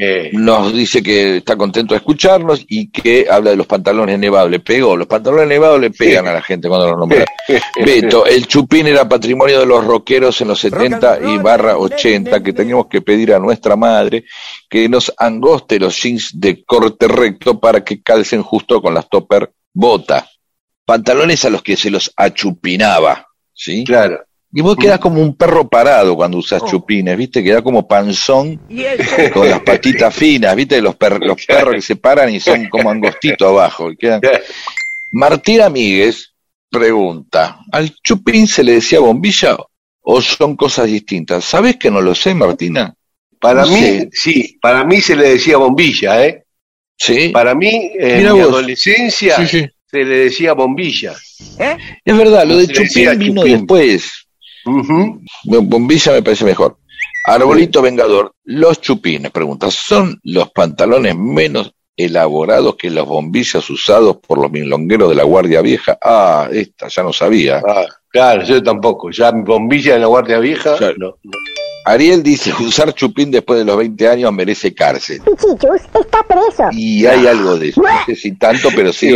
Eh, nos dice que está contento de escucharnos y que habla de los pantalones nevados. Le pegó, los pantalones nevados le pegan a la gente cuando los nombra. Beto, el chupín era patrimonio de los rockeros en los 70 y barra 80, que teníamos que pedir a nuestra madre que nos angoste los jeans de corte recto para que calcen justo con las topper bota. Pantalones a los que se los achupinaba, ¿sí? claro. Y vos quedás como un perro parado cuando usas chupines, ¿viste? Quedás como panzón con las patitas finas, ¿viste? Los, per- los perros que se paran y son como angostitos abajo. quedan- Martín Amíguez pregunta, ¿al chupín se le decía bombilla o son cosas distintas? ¿Sabés que no lo sé, Martina? Para No mí, sé. sí, para mí se le decía bombilla, ¿eh? Sí, Para mí, en mi vos. adolescencia, sí, sí. se le decía bombilla. Es verdad, lo de chupín vino chupín. después. Ujú. Bombilla me parece mejor. Arbolito Vengador, los chupines, pregunta, ¿son los pantalones menos elaborados que las bombillas usados por los milongueros de la Guardia Vieja? Ah, esta ya no sabía. Ah, claro, yo tampoco. Ya mi bombilla en la Guardia Vieja, no, no. Ariel dice, usar chupín después de los 20 años merece cárcel. Pichichus está preso. Y hay algo de eso, no sé si tanto, pero sí,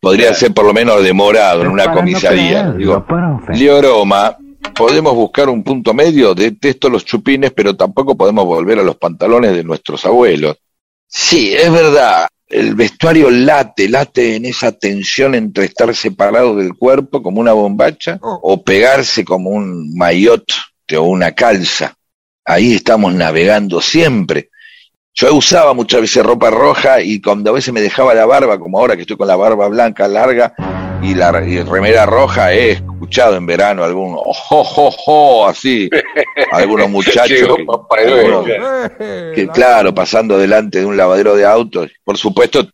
podría ser por lo menos demorado en una comisaría. creerlo, Digo. Podemos buscar un punto medio, detesto los chupines, pero tampoco podemos volver a los pantalones de nuestros abuelos. Sí, es verdad, el vestuario late, late en esa tensión entre estar separado del cuerpo como una bombacha o pegarse como un maillot o una calza. Ahí estamos navegando siempre. Yo usaba muchas veces ropa roja y cuando a veces me dejaba la barba, como ahora que estoy con la barba blanca larga y la y remera roja, he escuchado en verano algún ojo, jo, jo, así, algunos muchachos que, algunos- claro. que, claro, pasando delante de un lavadero de autos. Por supuesto,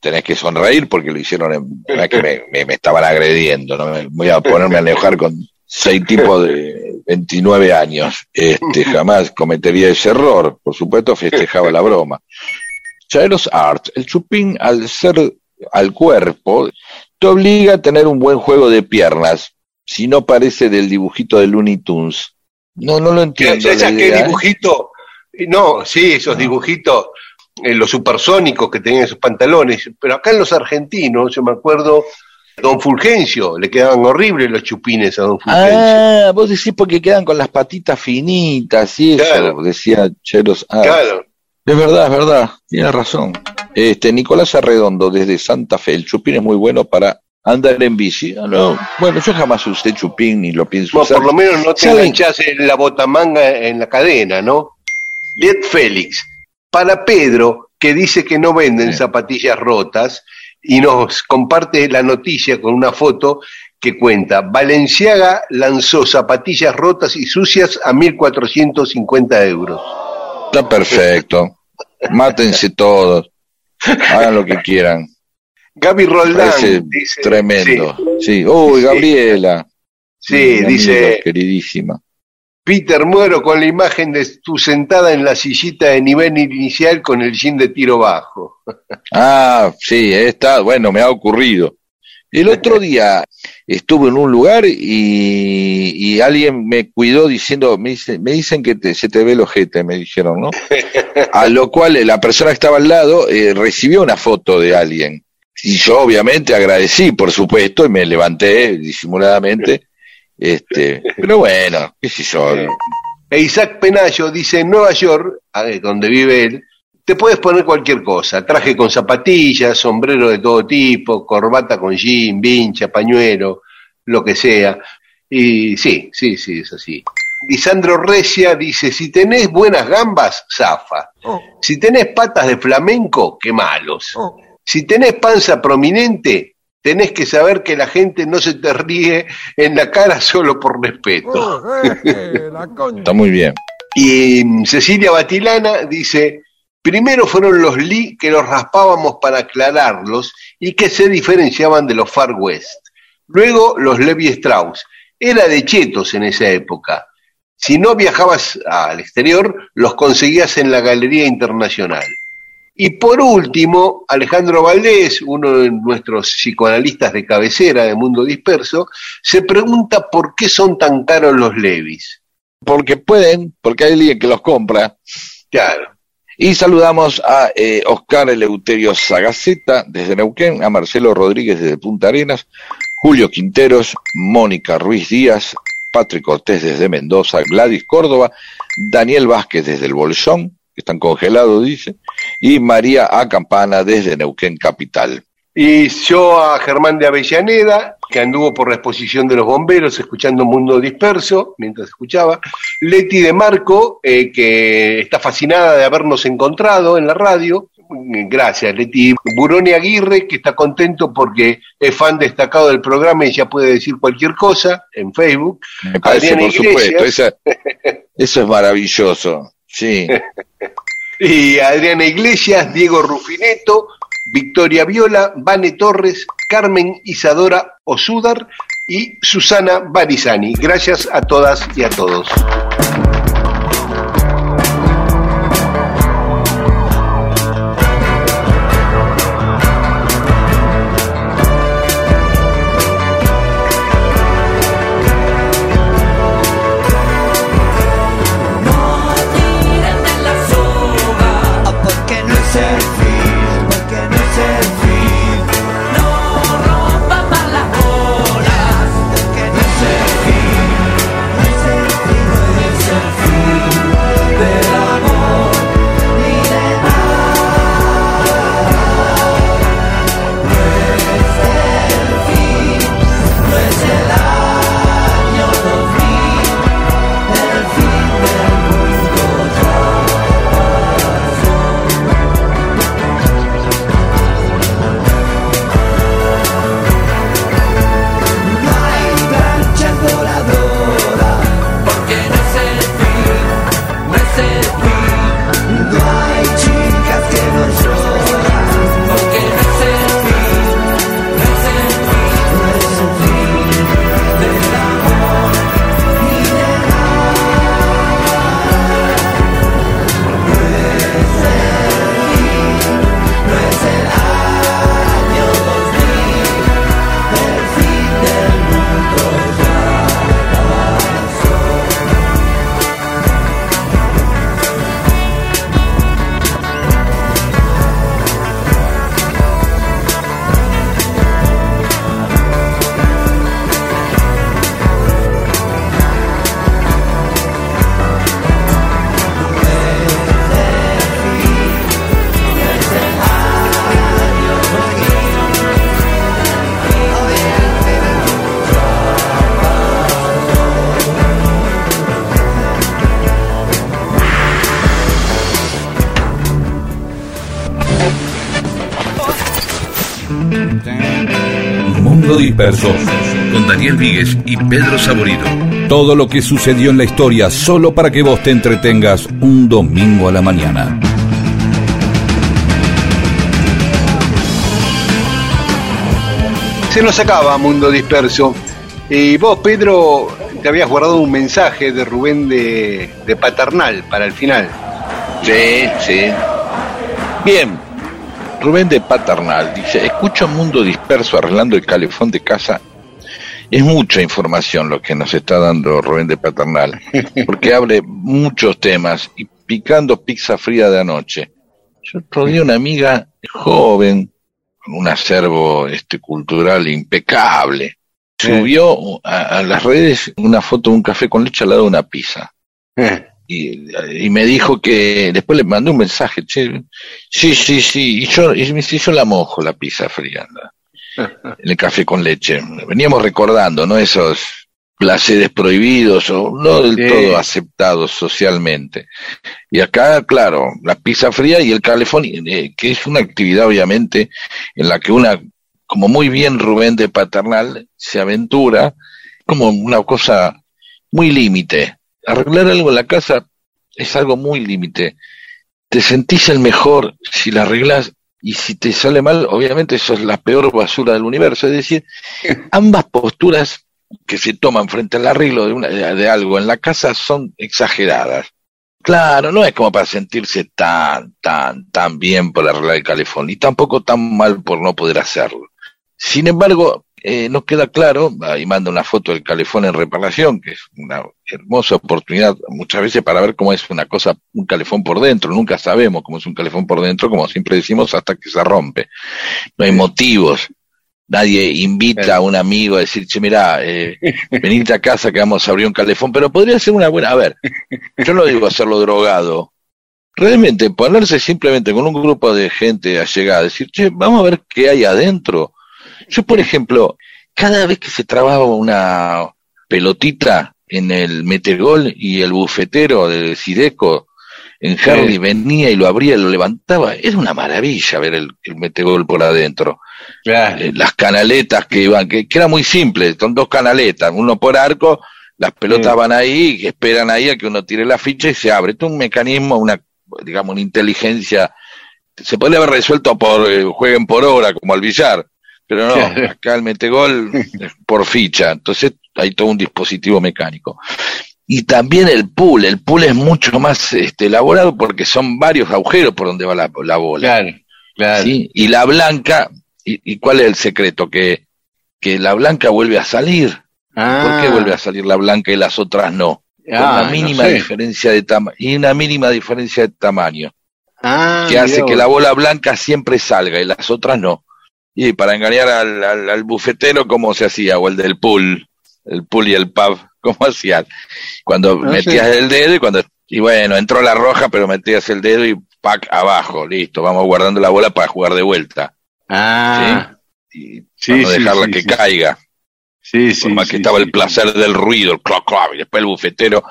tenés que sonreír porque lo hicieron, en, que me, me- me estaban agrediendo, no me voy a ponerme a enojar con seis tipos de 29 años. Este, jamás cometería ese error. Por supuesto, festejaba la broma. Chaelos Art, el chupín al ser al cuerpo, te obliga a tener un buen juego de piernas, si no parece del dibujito de Looney Tunes. No, no lo entiendo. ¿Sabes qué ¿eh? dibujito? No, sí, esos dibujitos, eh, los supersónicos que tenían esos pantalones, pero acá en los argentinos, yo me acuerdo, Don Fulgencio, le quedaban horribles los chupines a Don Fulgencio. Ah, vos decís porque quedan con las patitas finitas y eso, Claro. decía Cheros. Ah, Claro, Es verdad, es verdad, tienes razón. Este, Nicolás Arredondo, desde Santa Fe, el chupín es muy bueno para andar en bici. No, bueno, yo jamás usé chupín ni lo pienso no, usar. por lo menos no te ¿Saben? enganchás en la botamanga en la cadena, ¿no? Liet Félix, para Pedro, que dice que no venden Sí. zapatillas rotas, y nos comparte la noticia con una foto que cuenta, Valenciaga lanzó zapatillas rotas y sucias a 1.450 euros. Está perfecto. Mátense todos. Hagan lo que quieran. Gaby Roldán dice, tremendo. Sí. Uy, Sí. Gabriela. Sí, Mi amiga dice Queridísima. Peter Muero con la imagen de tu sentada en la sillita de nivel inicial con el jean de tiro bajo. Ah, sí, está, bueno, me ha ocurrido. El otro día estuve en un lugar y, y alguien me cuidó diciendo, me, dice- me dicen que te- se te ve el ojete, me dijeron, ¿no? A lo cual eh, la persona que estaba al lado eh, recibió una foto de alguien. Y yo obviamente agradecí, por supuesto, y me levanté disimuladamente. Este, pero bueno, qué sé yo. E Isaac Penayo dice, en Nueva York, eh, donde vive él, te puedes poner cualquier cosa, traje con zapatillas, sombrero de todo tipo, corbata con jean, vincha, pañuelo, lo que sea. Y sí, sí, sí, es así. Lisandro Recia dice, si tenés buenas gambas, zafa. Si tenés patas de flamenco, qué malos. Si tenés panza prominente, tenés que saber que la gente no se te ríe en la cara solo por respeto. Está muy bien. Y mm, Cecilia Batilana dice, primero fueron los Lee que los raspábamos para aclararlos y que se diferenciaban de los Far West. Luego los Levi Strauss. Era de chetos en esa época. Si no viajabas al exterior, los conseguías en la Galería Internacional. Y por último, Alejandro Valdés, uno de nuestros psicoanalistas de cabecera de Mundo Disperso, se pregunta por qué son tan caros los Levis. Porque pueden, porque hay alguien que los compra. Claro. Y saludamos a eh, Oscar Eleuterio Sagaceta desde Neuquén, a Marcelo Rodríguez desde Punta Arenas, Julio Quinteros, Mónica Ruiz Díaz, Patrick Cortés desde Mendoza, Gladys Córdoba, Daniel Vázquez desde el Bolsón, que están congelados, dice, y María A. Campana desde Neuquén Capital. Y yo a Germán de Avellaneda, que anduvo por la exposición de los bomberos escuchando Mundo Disperso mientras escuchaba. Leti de Marco, eh, que está fascinada de habernos encontrado en la radio. Gracias, Leti. Buroni Aguirre, que está contento porque es fan destacado del programa y ya puede decir cualquier cosa en Facebook. Me parece, Adriana por supuesto, Iglesias. esa- eso es maravilloso. Sí. Y Adriana Iglesias, Diego Rufineto, Victoria Viola, Vane Torres, Carmen Isadora Osúdar y Susana Barizani. Gracias a todas y a todos. Con Daniel Víguez y Pedro Saborido. Todo lo que sucedió en la historia solo para que vos te entretengas un domingo a la mañana. Se nos acaba Mundo Disperso. Y vos, Pedro, te habías guardado un mensaje de Rubén de, de Paternal para el final. Sí, sí. Bien. Rubén de Paternal dice, escucho Mundo Disperso arreglando el calefón de casa. Es mucha información lo que nos está dando Rubén de Paternal, porque abre muchos temas y picando pizza fría de anoche. Yo rodé una amiga joven, con un acervo este, cultural impecable. Subió a, a las redes una foto de un café con leche al lado de una pizza. Y, y me dijo que después le mandé un mensaje, che, sí, sí, sí, y yo, y me dice, yo la mojo la pizza fría, ¿no? en el café con leche. Veníamos recordando, ¿no? Esos placeres prohibidos o no del Sí. todo aceptados socialmente. Y acá, claro, la pizza fría y el calefón, eh, que es una actividad obviamente en la que una, como muy bien Rubén de Paternal, se aventura como una cosa muy límite. Arreglar algo en la casa es algo muy límite. Te sentís el mejor si la arreglas y si te sale mal, obviamente eso es la peor basura del universo. Es decir, ambas posturas que se toman frente al arreglo de, una, de, algo en la casa son exageradas. Claro, no es como para sentirse tan, tan, tan bien por arreglar el calefón, y tampoco tan mal por no poder hacerlo. Sin embargo, eh, nos queda claro, ahí manda una foto del calefón en reparación, que es una hermosa oportunidad muchas veces para ver cómo es una cosa, un calefón por dentro. Nunca sabemos cómo es un calefón por dentro, como siempre decimos, hasta que se rompe. No hay motivos. Nadie invita a un amigo a decir, che, mirá, eh, venite a casa que vamos a abrir un calefón, pero podría ser una buena, a ver, yo no digo hacerlo drogado, realmente ponerse simplemente con un grupo de gente allegada, decir, che, vamos a ver qué hay adentro. Yo, por ejemplo, cada vez que se trababa una pelotita en el metegol y el bufetero de Sideco en Harley venía y lo abría y lo levantaba, era una maravilla ver el, el metegol por adentro. Eh, las canaletas que iban, que, que era muy simple, son dos canaletas, uno por arco, las pelotas Sí. van ahí, y esperan ahí a que uno tire la ficha y se abre. Esto es un mecanismo, una, digamos, una inteligencia, se podría haber resuelto por eh, jueguen por hora, como al billar, pero no, acá el metegol es por ficha, entonces hay todo un dispositivo mecánico. Y también el pool, el pool es mucho más este, elaborado porque son varios agujeros por donde va la, la bola. Claro, claro. ¿sí? Y la blanca, y, y cuál es el secreto? Que, que la blanca vuelve a salir. ¿Por qué vuelve a salir la blanca y las otras no? Ah, una no mínima sé. diferencia de tamaño y una mínima diferencia de tamaño Ah, que hace que la bola blanca siempre salga y las otras no. Y para engañar al, al, al bufetero, ¿cómo se hacía? O el del pool, el pool y el pub, ¿cómo hacían? Cuando No metías sé. el dedo y cuando, y bueno, entró la roja, pero metías el dedo y pack abajo, listo, vamos guardando la bola para jugar de vuelta. Ah, ¿sí? Y Sí, para no dejarla sí, que sí. caiga. sí, sí. por más sí, que estaba sí. el placer del ruido, el clock, clock, y después el bufetero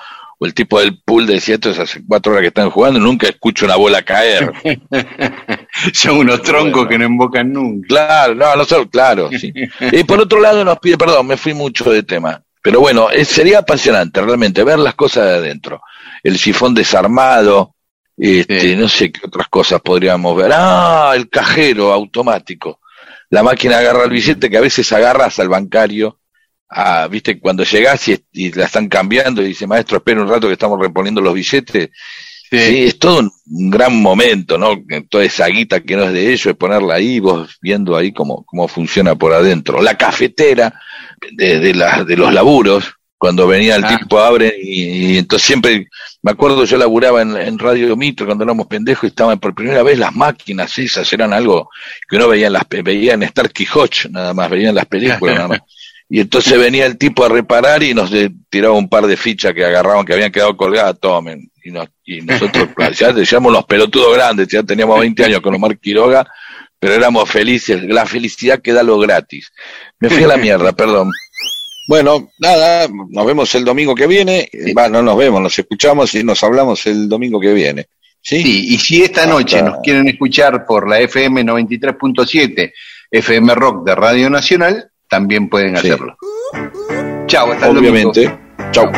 o el tipo del pool decía, esto es hace cuatro horas que están jugando, nunca escucho una bola caer. Son unos troncos Bueno. que no invocan nunca. Claro, no, no claro, sí. Y por otro lado nos pide, perdón, me fui mucho de tema. Pero bueno, sería apasionante realmente ver las cosas de adentro. El sifón desarmado, este, Sí. no sé qué otras cosas podríamos ver. Ah, el cajero automático. La máquina agarra el billete que a veces agarras al bancario. Ah, viste, cuando llegás y, y la están cambiando y dice, maestro, espera un rato que estamos reponiendo los billetes. Sí, es todo un, un gran momento, ¿no? Toda esa guita que no es de ellos, es ponerla ahí, vos viendo ahí cómo, cómo funciona por adentro. La cafetera de, de, la- de los laburos, cuando venía el Ah. tipo abre y, y entonces siempre, me acuerdo yo laburaba en, en Radio Mitro cuando éramos pendejos y estaban por primera vez las máquinas esas, eran algo que uno veía en las, veía en Star nada más, veía en las películas nada más. Y entonces venía el tipo a reparar y nos de- tiraba un par de fichas que agarraban, que habían quedado colgadas, tomen. Y, nos- y nosotros, ya decíamos los pelotudos grandes, ya teníamos 20 años con Omar Quiroga, pero éramos felices, la felicidad que da lo gratis. Me fui a la mierda, perdón. Bueno, nada, nos vemos el domingo que viene. Va, no nos vemos, nos escuchamos y nos hablamos el domingo que viene. ¿Sí? Sí, y si esta noche Hasta- nos quieren escuchar por la FM 93.7, FM Rock de Radio Nacional, también pueden Sí. hacerlo. Chao, hasta domingo. Obviamente. Chau.